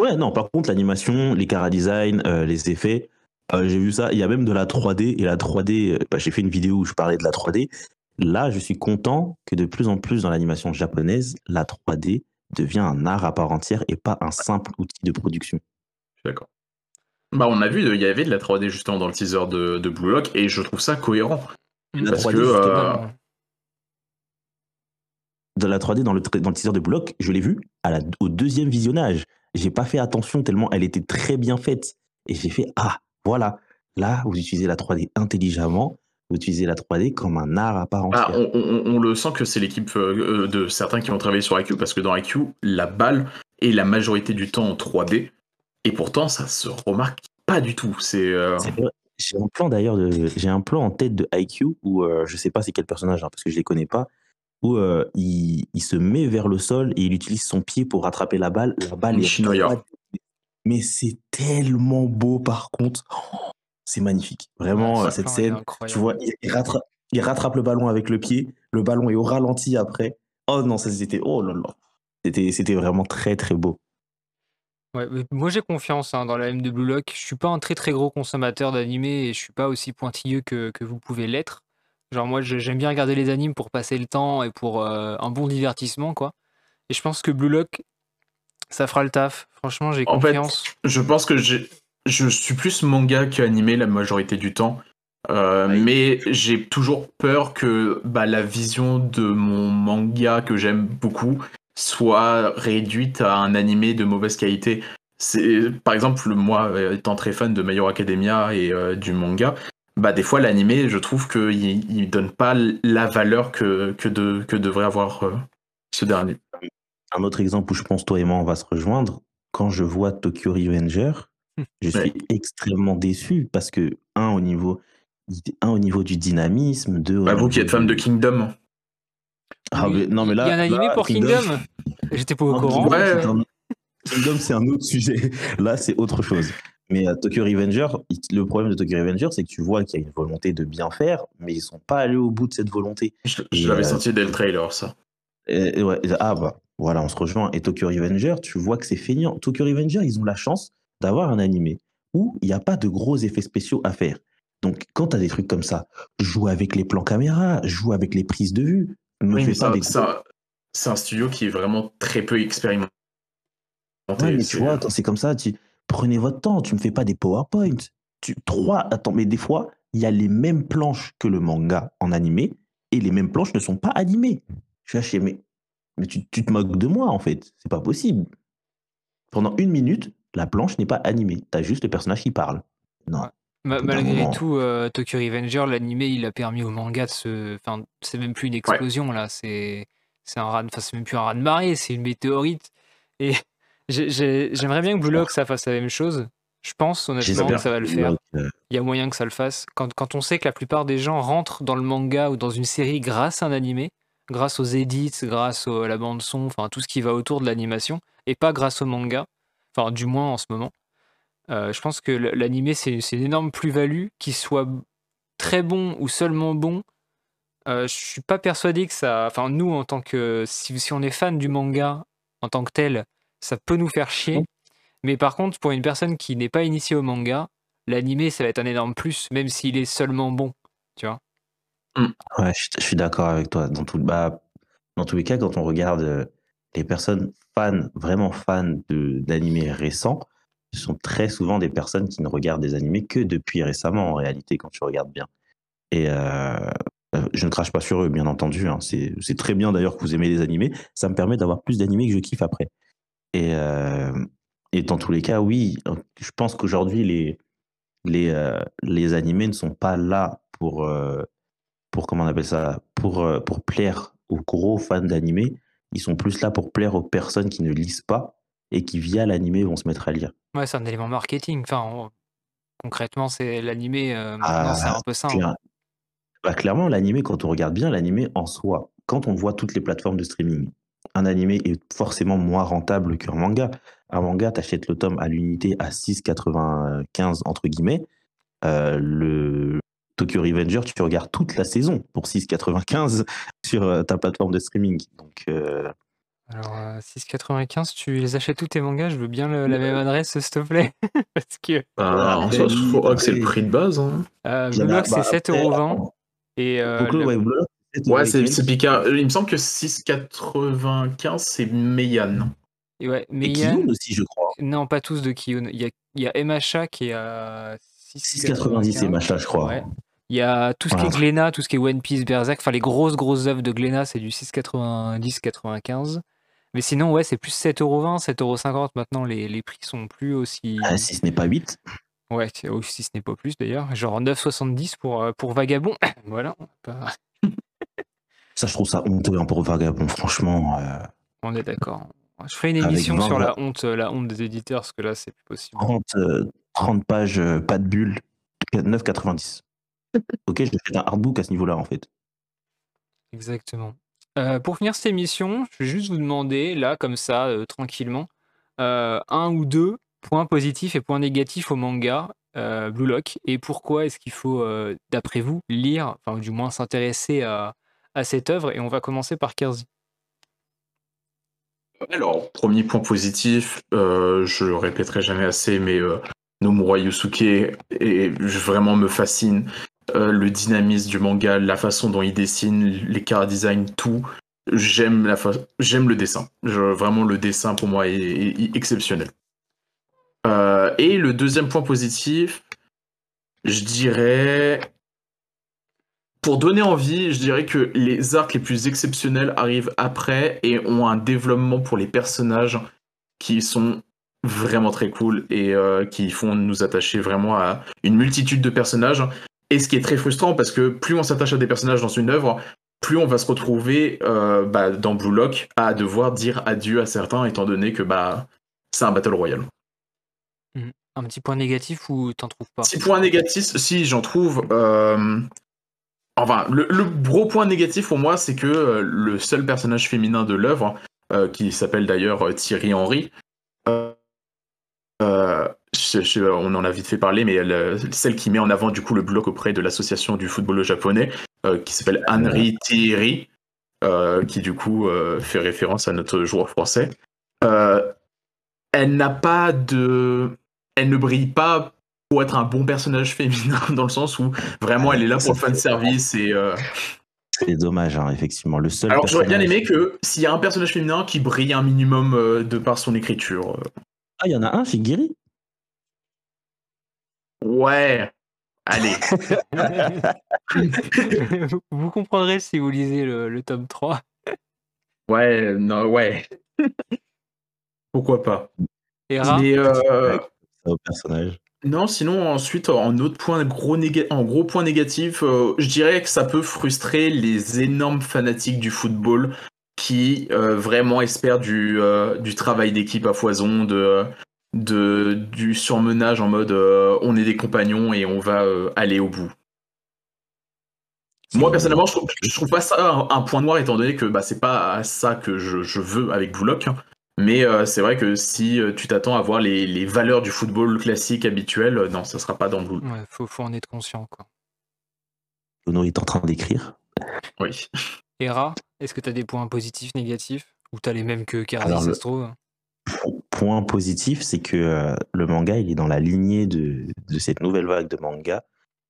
Ouais, non, par contre, l'animation, les cara design, euh, les effets, euh, j'ai vu ça. Il y a même de la 3D. Et la 3D, euh, bah, j'ai fait une vidéo où je parlais de la 3D. Là, je suis content que de plus en plus dans l'animation japonaise, la 3D devient un art à part entière et pas un simple outil de production. Je suis d'accord. Bah, on a vu, il y avait de la 3D justement dans le teaser de, de Blue Lock et je trouve ça cohérent. La Parce 3D, que, euh, de la 3D dans le, dans le teaser de bloc, je l'ai vu à la, au deuxième visionnage. J'ai pas fait attention tellement elle était très bien faite. Et j'ai fait Ah, voilà, là, vous utilisez la 3D intelligemment, vous utilisez la 3D comme un art à part entière. Ah, on, on- on le sent que c'est l'équipe euh, euh, de certains qui ont travaillé sur IQ parce que dans IQ, la balle est la majorité du temps en 3D et pourtant ça se remarque pas du tout. C'est euh. J'ai un plan d'ailleurs, de- j'ai un plan en tête de IQ où euh, je sais pas c'est quel personnage hein, parce que je les connais pas, où euh, il, il se met vers le sol et il utilise son pied pour rattraper la balle. La balle est. Mais c'est tellement beau par contre. Oh, c'est magnifique. Vraiment, Ouais, euh, ce cette scène, tu vois, il, il rattrape, il rattrape le ballon avec le pied, le ballon est au ralenti après. Oh non, ça c'était, oh là là. C'était, c'était vraiment très très beau. Ouais, mais moi j'ai confiance hein, dans la M de Blue Lock. Je suis pas un très très gros consommateur d'animés et je suis pas aussi pointilleux que, que vous pouvez l'être. Genre moi j'aime bien regarder les animes pour passer le temps et pour euh, un bon divertissement quoi. Et je pense que Blue Lock ça fera le taf. Franchement j'ai En fait, confiance. je pense que j'ai- je suis plus manga qu'animé la majorité du temps. Euh, Oui. Mais j'ai toujours peur que bah, la vision de mon manga que j'aime beaucoup soit réduite à un animé de mauvaise qualité. C'est par exemple moi étant très fan de My Hero Academia et euh, du manga, bah des fois l'animé je trouve qu'il il donne pas la valeur que que, de, que devrait avoir euh, ce dernier. Un autre exemple où je pense toi et moi on va se rejoindre, quand je vois Tokyo Revenger, je suis Ouais. extrêmement déçu parce que, un, au niveau, un, au niveau du dynamisme, deux, Bah, vous qui êtes fan de Kingdom, Ah, mais non, mais là. Il y a un animé là, pour Kingdom, J'étais pas au Non, courant. Kingdom, Ouais. c'est un- Kingdom, c'est un autre sujet. Là, c'est autre chose. Mais à Tokyo Revenger, le problème de Tokyo Revenger, c'est que tu vois qu'il y a une volonté de bien faire, mais ils sont pas allés au bout de cette volonté. je, l'avais euh, senti dès le trailer ça. Ouais, ah bah voilà, on se rejoint. Et Tokyo Revenger, tu vois que c'est feignant. Tokyo Revenger, ils ont la chance d'avoir un animé où il n'y a pas de gros effets spéciaux à faire. Donc quand tu as des trucs comme ça, joue avec les plans caméra, joue avec les prises de vue. Ne Oui, fais mais pas ça- des ça- c'est un studio qui est vraiment très peu expérimenté. Ouais, mais tu vois, quand c'est comme ça, tu prenez votre temps, tu me fais pas des PowerPoint. Tu, trois, attends, mais des fois, il y a les mêmes planches que le manga en animé et les mêmes planches ne sont pas animées. Je suis mais, mais tu, tu te moques de moi en fait, c'est pas possible. Pendant une minute, la planche n'est pas animée, t'as juste le personnage qui parle. Non. Ouais. Ma- bout d'un malgré moment. tout, euh, Tokyo Revenger, l'animé, il a permis au manga de se. Enfin, c'est même plus une explosion là, c'est c'est un raz, enfin c'est même plus un raz de marée, c'est une météorite. Et j'ai- j'ai- j'aimerais bien que Blue Lock ça fasse la même chose. Je pense honnêtement que ça va le faire. Euh, Il y a moyen que ça le fasse. Quand, quand on sait que la plupart des gens rentrent dans le manga ou dans une série grâce à un animé, grâce aux edits, grâce au- à la bande son, enfin tout ce qui va autour de l'animation, et pas grâce au manga, du moins en ce moment. Euh, je pense que l- l'animé c'est une énorme plus-value, qu'il soit très bon ou seulement bon. Euh, je suis pas persuadé que ça. Enfin, nous, en tant que. Si, on est fan du manga en tant que tel, ça peut nous faire chier. Mais par contre, pour une personne qui n'est pas initiée au manga, l'animé, ça va être un énorme plus, même s'il est seulement bon. Tu vois Ouais, je, je suis d'accord avec toi. Dans tout, bah, dans tous les cas, quand on regarde euh, les personnes fans, vraiment fans d'animés récents, ce sont très souvent des personnes qui ne regardent des animés que depuis récemment, en réalité, quand tu regardes bien. Et euh, je ne crache pas sur eux, bien entendu. Hein. C'est très bien d'ailleurs que vous aimez les animés. Ça me permet d'avoir plus d'animés que je kiffe après. Et, et dans tous les cas, oui, je pense qu'aujourd'hui, les, les, les animés ne sont pas là pour, pour comment on appelle ça, pour, pour plaire aux gros fans d'animé, ils sont plus là pour plaire aux personnes qui ne lisent pas et qui, via l'animé, vont se mettre à lire. Ouais, c'est un élément marketing. Enfin, concrètement, c'est l'animé, euh, maintenant, c'est un peu ça. Hein. Bah, clairement, l'animé, quand on regarde bien, l'animé en soi, quand on voit toutes les plateformes de streaming, un animé est forcément moins rentable qu'un manga. Un manga, tu achètes le tome à l'unité à 6,95 entre guillemets. Euh, le, Tokyo Revenger, tu regardes toute la saison pour 6,95 sur euh, ta plateforme de streaming. Donc, euh, Alors, 6,95, euh, tu les achètes tous tes mangas? Je veux bien la même adresse, s'il te plaît. Parce que. Bah, en soi, que c'est le prix de base. Hein. Blue Lock, c'est 7,20€. Bah, et ouais, c'est Picard. Il me semble que 6,95, c'est Meian. Et ouais, Meian. aussi, je crois. Non, pas tous de Kiyun. Il y a, il y a MHA qui est à 6,90, c'est MHA, je crois. Ouais. Il y a tout ce qui est Glénat, tout ce qui est One Piece, Berserk, enfin les grosses grosses œuvres de Glénat, c'est du 6,90-95. Mais sinon, ouais, c'est plus 7,20€, 7,50€ maintenant, les, les prix sont plus aussi. Ah, si ce n'est pas 8 Ouais, si ce n'est pas plus d'ailleurs. Genre 9,70 pour, euh, pour Vagabond. voilà. Ça, je trouve ça honteux hein, pour Vagabond, franchement. Euh. On est d'accord. Je ferai une émission sur la honte, la honte des éditeurs, parce que là, c'est plus possible. 30, 30 euh, pages, pas de bulle, 9,90. Ok, je fait un hardbook à ce niveau-là, en fait. Exactement. Euh, pour finir cette émission, je vais juste vous demander, là, comme ça, euh, tranquillement, euh, un ou deux points positifs et points négatifs au manga Blue Lock, et pourquoi est-ce qu'il faut, d'après vous, lire, enfin, du moins s'intéresser à, à cette œuvre, et on va commencer par Kerzi. Alors, premier point positif, je le répéterai jamais assez, mais Nomura Yusuke est, vraiment me fascine. Euh, le dynamisme du manga, la façon dont il dessine, les car design, tout. J'aime le dessin. vraiment, le dessin pour moi est, exceptionnel. Euh, et le deuxième point positif, je dirais, pour donner envie, je dirais que les arcs les plus exceptionnels arrivent après et ont un développement pour les personnages qui sont vraiment très cool et euh, qui font nous attacher vraiment à une multitude de personnages. Et ce qui est très frustrant parce que plus on s'attache à des personnages dans une œuvre, plus on va se retrouver euh, bah, dans Blue Lock à devoir dire adieu à certains étant donné que bah, c'est un Battle Royale. Mmh. Un petit point négatif ou t'en trouves pas? Petit point négatif, si j'en trouve. Euh, enfin, le, gros point négatif pour moi, c'est que euh, le seul personnage féminin de l'œuvre, qui s'appelle d'ailleurs Thierry Henry, on en a vite fait parler, mais celle qui met en avant du coup le bloc auprès de l'association du football japonais, euh, qui s'appelle Henri Thierry, euh, qui du coup euh, fait référence à notre joueur français. elle n'a pas de, elle ne brille pas pour être un bon personnage féminin dans le sens où vraiment elle est là pour le fan service et. C'est dommage, hein, effectivement. Le seul. Alors j'aurais bien aimé que s'il y a un personnage féminin qui brille un minimum de par son écriture. Ah, il y en a un, c'est Giri Ouais. Allez. vous comprendrez si vous lisez le, tome 3. Ouais, non, ouais. Pourquoi pas. Et euh, personnage. Non, sinon ensuite en autre point gros en gros point négatif, euh, je dirais que ça peut frustrer les énormes fanatiques du football qui euh, vraiment espèrent du, du travail d'équipe à foison, de de, du surmenage en mode euh, on est des compagnons et on va euh, aller au bout. Moi personnellement, je trouve, trouve pas ça un, point noir étant donné que bah, c'est pas ça que je, veux avec Bouloc. Hein. Mais euh, c'est vrai que si tu t'attends à voir les, valeurs du football classique habituel, non, ça sera pas dans Blue. Ouais, faut, faut en être conscient. Quoi. Bono est en train d'écrire. Oui. Hera, est-ce que tu as des points positifs, négatifs? Ou tu as les mêmes que Cardi, ça point positif, c'est que euh, le manga, il est dans la lignée de, cette nouvelle vague de manga.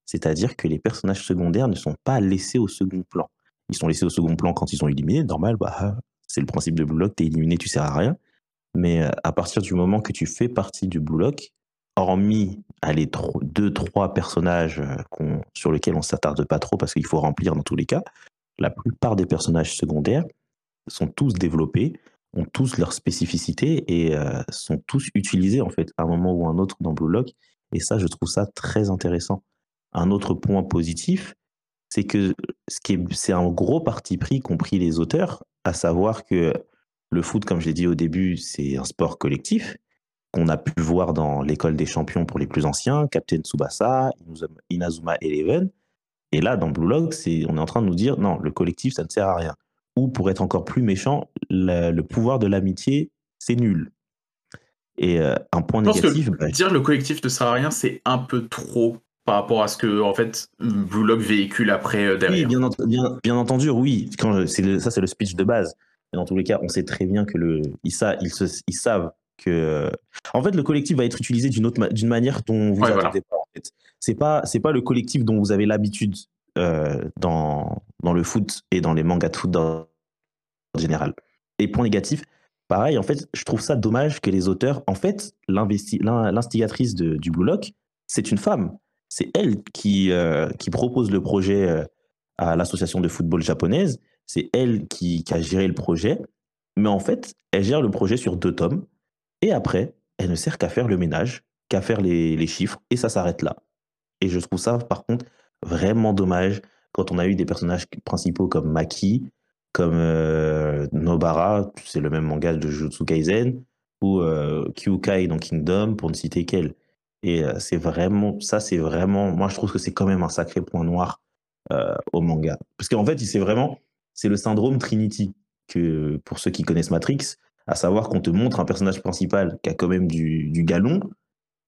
C'est-à-dire que les personnages secondaires ne sont pas laissés au second plan. ils sont laissés au second plan quand ils sont éliminés. Normal, bah, c'est le principe de Blue Lock, t'es éliminé, tu sers à rien. Mais euh, à partir du moment que tu fais partie du Blue Lock, hormis les deux, trois personnages euh, sur lesquels on s'attarde pas trop parce qu'il faut remplir dans tous les cas, la plupart des personnages secondaires sont tous développés, ont tous leur spécificité et euh, sont tous utilisés en fait à un moment ou un autre dans Blue Lock. Et ça, je trouve ça très intéressant. Un autre point positif, c'est que c'est un gros parti pris, compris les auteurs, à savoir que le foot, comme je l'ai dit au début, c'est un sport collectif qu'on a pu voir dans l'école des champions pour les plus anciens, Captain Tsubasa, Inazuma Eleven. Et là, dans Blue Lock, on est en train de nous dire non, le collectif, ça ne sert à rien. Ou pour être encore plus méchant, le, pouvoir de l'amitié, c'est nul. Et euh, un point négatif. Bah, dire le collectif ne sert à rien, c'est un peu trop par rapport à ce que en fait Blue Lock véhicule après euh, derrière. Oui, bien, entendu, oui. Quand ça, c'est le speech de base. Mais dans tous les cas, on sait très bien que le, ils, ils, savent que. En fait, le collectif va être utilisé d'une autre, d'une manière dont vous n'attendez pas. En fait. C'est pas, c'est pas le collectif dont vous avez l'habitude euh, dans dans le foot et dans les mangas de foot en général. Et point négatif, pareil. En fait, je trouve ça dommage que les auteurs, en fait, l'instigatrice du Blue Lock, c'est une femme c'est elle qui, euh, qui propose le projet euh, à l'association de football japonaise. C'est elle qui, a géré le projet. Mais en fait, elle gère le projet sur deux tomes. Et après, elle ne sert qu'à faire le ménage, qu'à faire les, chiffres. Et ça s'arrête là. Et je trouve ça, par contre, vraiment dommage quand on a eu des personnages principaux comme Maki, comme euh, Nobara, c'est le même manga de Jujutsu Kaisen, ou Kyukai dans Kingdom, pour ne citer qu'elle. Et c'est vraiment, ça, c'est vraiment, moi, je trouve que c'est quand même un sacré point noir au manga. Parce qu'en fait, c'est vraiment, c'est le syndrome Trinity, que pour ceux qui connaissent Matrix, à savoir qu'on te montre un personnage principal qui a quand même du, galon,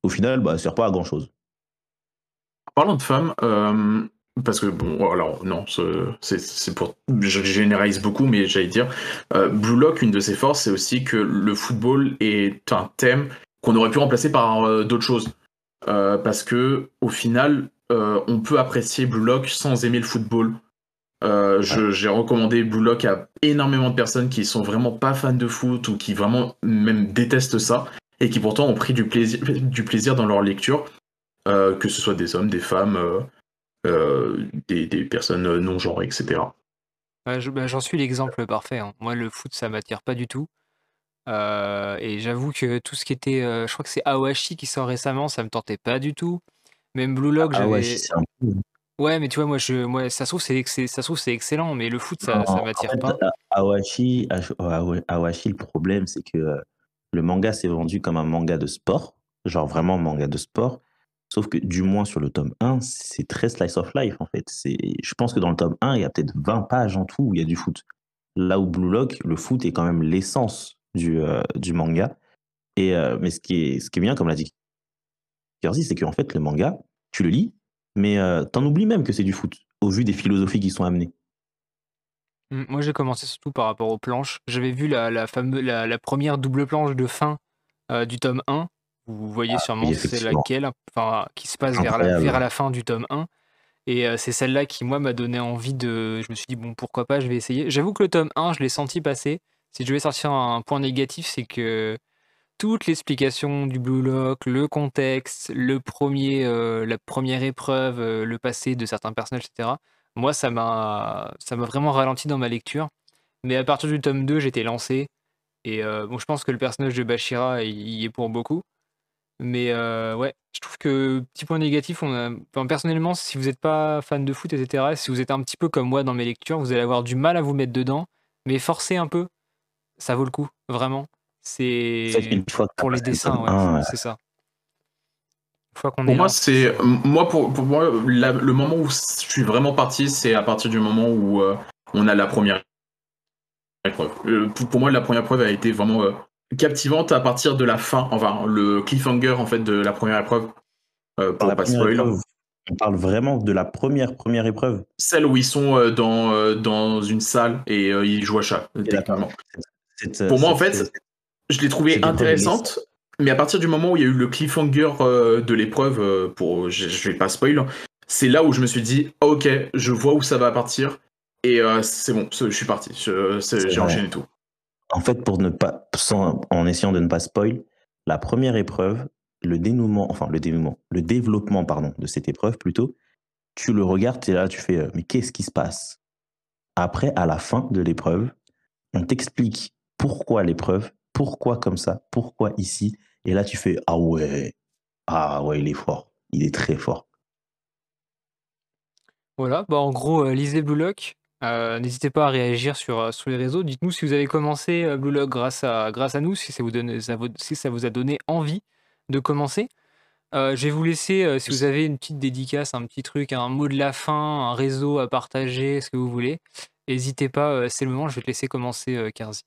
au final, bah, ça sert pas à grand chose. Parlant de femmes, parce que bon, alors non, c'est pour, je généralise beaucoup, mais j'allais dire, Blue Lock, une de ses forces, c'est aussi que le football est un thème qu'on aurait pu remplacer par d'autres choses. Euh, parce que au final, euh, on peut apprécier Blue Lock sans aimer le football. Euh, j'ai recommandé Blue Lock à énormément de personnes qui sont vraiment pas fans de foot ou qui vraiment même détestent ça et qui pourtant ont pris du plaisir, du plaisir dans leur lecture, que ce soit des hommes, des femmes, des, personnes non genrées, etc. Bah, j'en suis l'exemple parfait. Hein. Moi, le foot, ça m'attire pas du tout. Euh, et j'avoue que tout ce qui était, euh, je crois que c'est Awashi qui sort récemment, ça me tentait pas du tout. Même Blue Lock, j'avais c'est un peu ouais, mais tu vois, moi je moi ça se trouve c'est ça se trouve c'est excellent, mais le foot ça ça m'attire pas. Awashi Awashi, le problème, c'est que, euh, le manga s'est vendu comme un manga de sport, genre vraiment manga de sport, sauf que du moins sur le tome 1, c'est très slice of life, en fait. Je pense que dans le tome 1, il y a peut-être 20 pages en tout où il y a du foot. Là où Blue Lock, le foot est quand même l'essence du, euh, du manga. Et, euh, mais ce qui, est, ce qui est bien, comme l'a dit Kersey, c'est qu'en fait, le manga, tu le lis, mais euh, t'en oublies même que c'est du foot, au vu des philosophies qui sont amenées. Mmh, moi, j'ai commencé surtout par rapport aux planches. J'avais vu la, la, la, première double planche de fin du tome 1. Vous voyez ah, sûrement c'est laquelle, enfin, qui se passe vers la, vers la fin du tome 1. Et c'est celle-là qui, moi, m'a donné envie de. Je me suis dit, bon, pourquoi pas, je vais essayer. J'avoue que le tome 1, je l'ai senti passer. Si je vais sortir un point négatif, c'est que toute l'explication du Blue Lock, le contexte, le premier, euh, la première épreuve, euh, le passé de certains personnages, etc. Moi, ça m'a, vraiment ralenti dans ma lecture. Mais à partir du tome 2, j'étais lancé. Et euh, bon, je pense que le personnage de Bashira y est pour beaucoup. Mais ouais, je trouve que petit point négatif, on a... personnellement, si vous n'êtes pas fan de foot, etc., si vous êtes un petit peu comme moi dans mes lectures, vous allez avoir du mal à vous mettre dedans, mais forcez un peu ça vaut le coup, vraiment. C'est pour les dessins, ouais, c'est ça. Une fois qu'on pour moi, c'est moi pour, pour moi le moment où je suis vraiment parti, c'est à partir du moment où euh, on a la première épreuve. Euh, pour, moi, la première épreuve a été vraiment euh, captivante à partir de la fin, enfin le cliffhanger en fait de la première épreuve. pour pas spoiler. On parle vraiment de la première première épreuve. Celle où ils sont dans, dans une salle et ils jouent à chat, euh, pour moi, en fait, je l'ai trouvée intéressante, mais à partir du moment où il y a eu le cliffhanger euh, de l'épreuve, euh, pour, je, vais pas spoil, c'est là où je me suis dit, ok, je vois où ça va partir. Et euh, c'est bon, je suis parti. J'ai enchaîné tout. En fait, pour en essayant de ne pas spoil, la première épreuve, le dénouement, enfin le dénouement, le développement, pardon, de cette épreuve plutôt, tu le regardes et là, tu fais, euh, mais qu'est-ce qui se passe? Après, à la fin de l'épreuve, on t'explique pourquoi l'épreuve, pourquoi comme ça, pourquoi ici, et là, tu fais, ah ouais, ah ouais, il est fort, il est très fort. Voilà, bah en gros, euh, lisez Blue Lock. Euh, n'hésitez pas à réagir sur, sur les réseaux. Dites-nous si vous avez commencé Blue Lock grâce à, nous, si ça, vous a donné envie de commencer. Euh, je vais vous laisser, euh, si vous avez une petite dédicace, un petit truc, un mot de la fin, un réseau à partager, ce que vous voulez. N'hésitez pas, euh, c'est le moment, je vais te laisser commencer, Kerzi.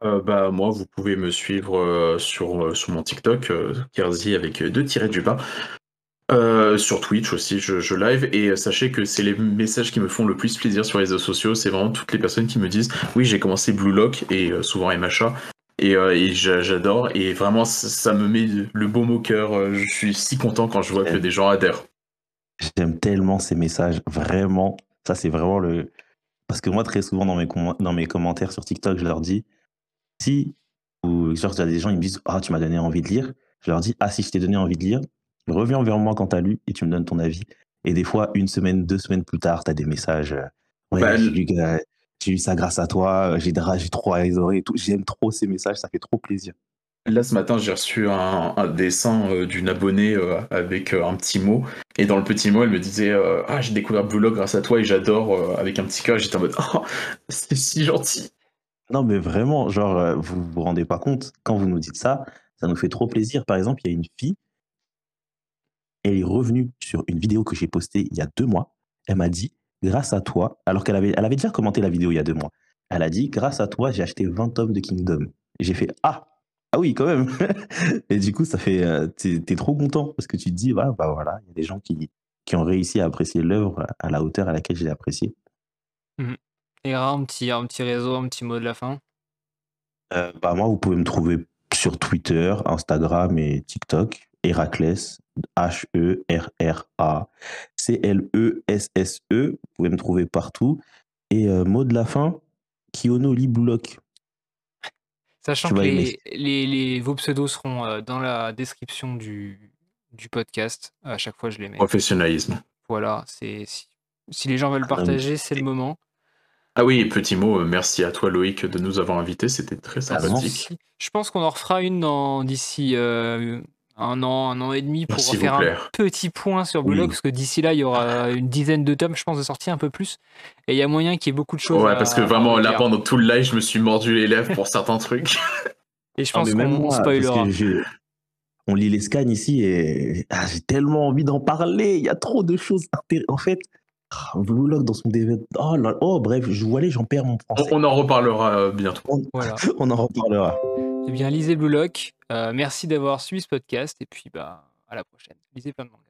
bah, moi, vous pouvez me suivre sur, sur mon TikTok, Kerzi avec deux tirets du bas. Sur Twitch aussi, je, je live et sachez que c'est les messages qui me font le plus plaisir sur les réseaux sociaux. C'est vraiment toutes les personnes qui me disent Oui, j'ai commencé Blue Lock et souvent MHA et, euh, j'adore. Et vraiment, ça, me met le baume au cœur. Euh, je suis si content quand je vois que des gens adhèrent. J'aime tellement ces messages, vraiment. Ça, c'est vraiment le. Parce que moi, très souvent, dans mes, dans mes commentaires sur TikTok, je leur dis si, ou genre, il y a des gens, ils me disent Ah, tu m'as donné envie de lire. Je leur dis Ah, si je t'ai donné envie de lire, reviens vers moi quand tu as lu et tu me donnes ton avis. Et des fois, une semaine, deux semaines plus tard, tu as des messages. Euh, ouais, bah, j'ai eu ça grâce à toi, j'ai trop adoré et tout. J'aime trop ces messages, ça fait trop plaisir. Là, ce matin, j'ai reçu un, dessin euh, d'une abonnée euh, avec euh, un petit mot. Et dans le petit mot, elle me disait Ah, j'ai découvert Blue grâce à toi et j'adore avec un petit cœur. J'étais en mode Oh, c'est si gentil. Non, mais vraiment, genre, vous vous rendez pas compte, quand vous nous dites ça, ça nous fait trop plaisir. Par exemple, il y a une fille, elle est revenue sur une vidéo que j'ai postée il y a deux mois. Elle m'a dit grâce à toi, alors qu'elle avait, elle avait déjà commenté la vidéo il y a deux mois, elle a dit, grâce à toi, j'ai acheté 20 tomes de Kingdom. J'ai fait, ah, ah oui, quand même. et du coup, ça fait, euh, t'es, es trop content parce que tu te dis, bah, bah voilà, il y a des gens qui, qui ont réussi à apprécier l'œuvre à la hauteur à laquelle j'ai apprécié. Mmh. Et un petit, un petit réseau, un petit mot de la fin? Euh, bah, Moi, vous pouvez me trouver sur Twitter, Instagram et TikTok. Héraclès, H-E-R-R-A-C-L-E-S-S-E. Vous pouvez me trouver partout. Et euh, mot de la fin, Kiono Liblock. Sachant que les, vos pseudos seront euh, dans la description du, du podcast. À chaque fois, je les mets. Professionnalisme. Voilà, c'est si, les gens veulent ah, partager, c'est le moment. Ah oui, petit mot, euh, merci à toi Loïc de nous avoir invités, c'était très ah, sympathique. je pense qu'on en refera une d'ici un an, un an et demi pour faire un petit point sur Blue parce que d'ici là, il y aura une dizaine de tomes, je pense, de sortir un peu plus. Et il y a moyen qu'il y ait beaucoup de choses. Ouais, parce que vraiment, là, pendant tout le live, je me suis mordu les lèvres pour certains trucs. Et je pense qu'on spoilera. On lit les scans ici et ah, j'ai tellement envie d'en parler. Il y a trop de choses. En fait, Blue dans son DVD. Oh, oh, bref, je vois aller, j'en perds mon français. On, en reparlera euh, bientôt. On, voilà. on en reparlera. Eh bien, lisez Blue Lock. Euh, merci d'avoir suivi ce podcast et puis bah, à la prochaine. Lisez plein de mangas.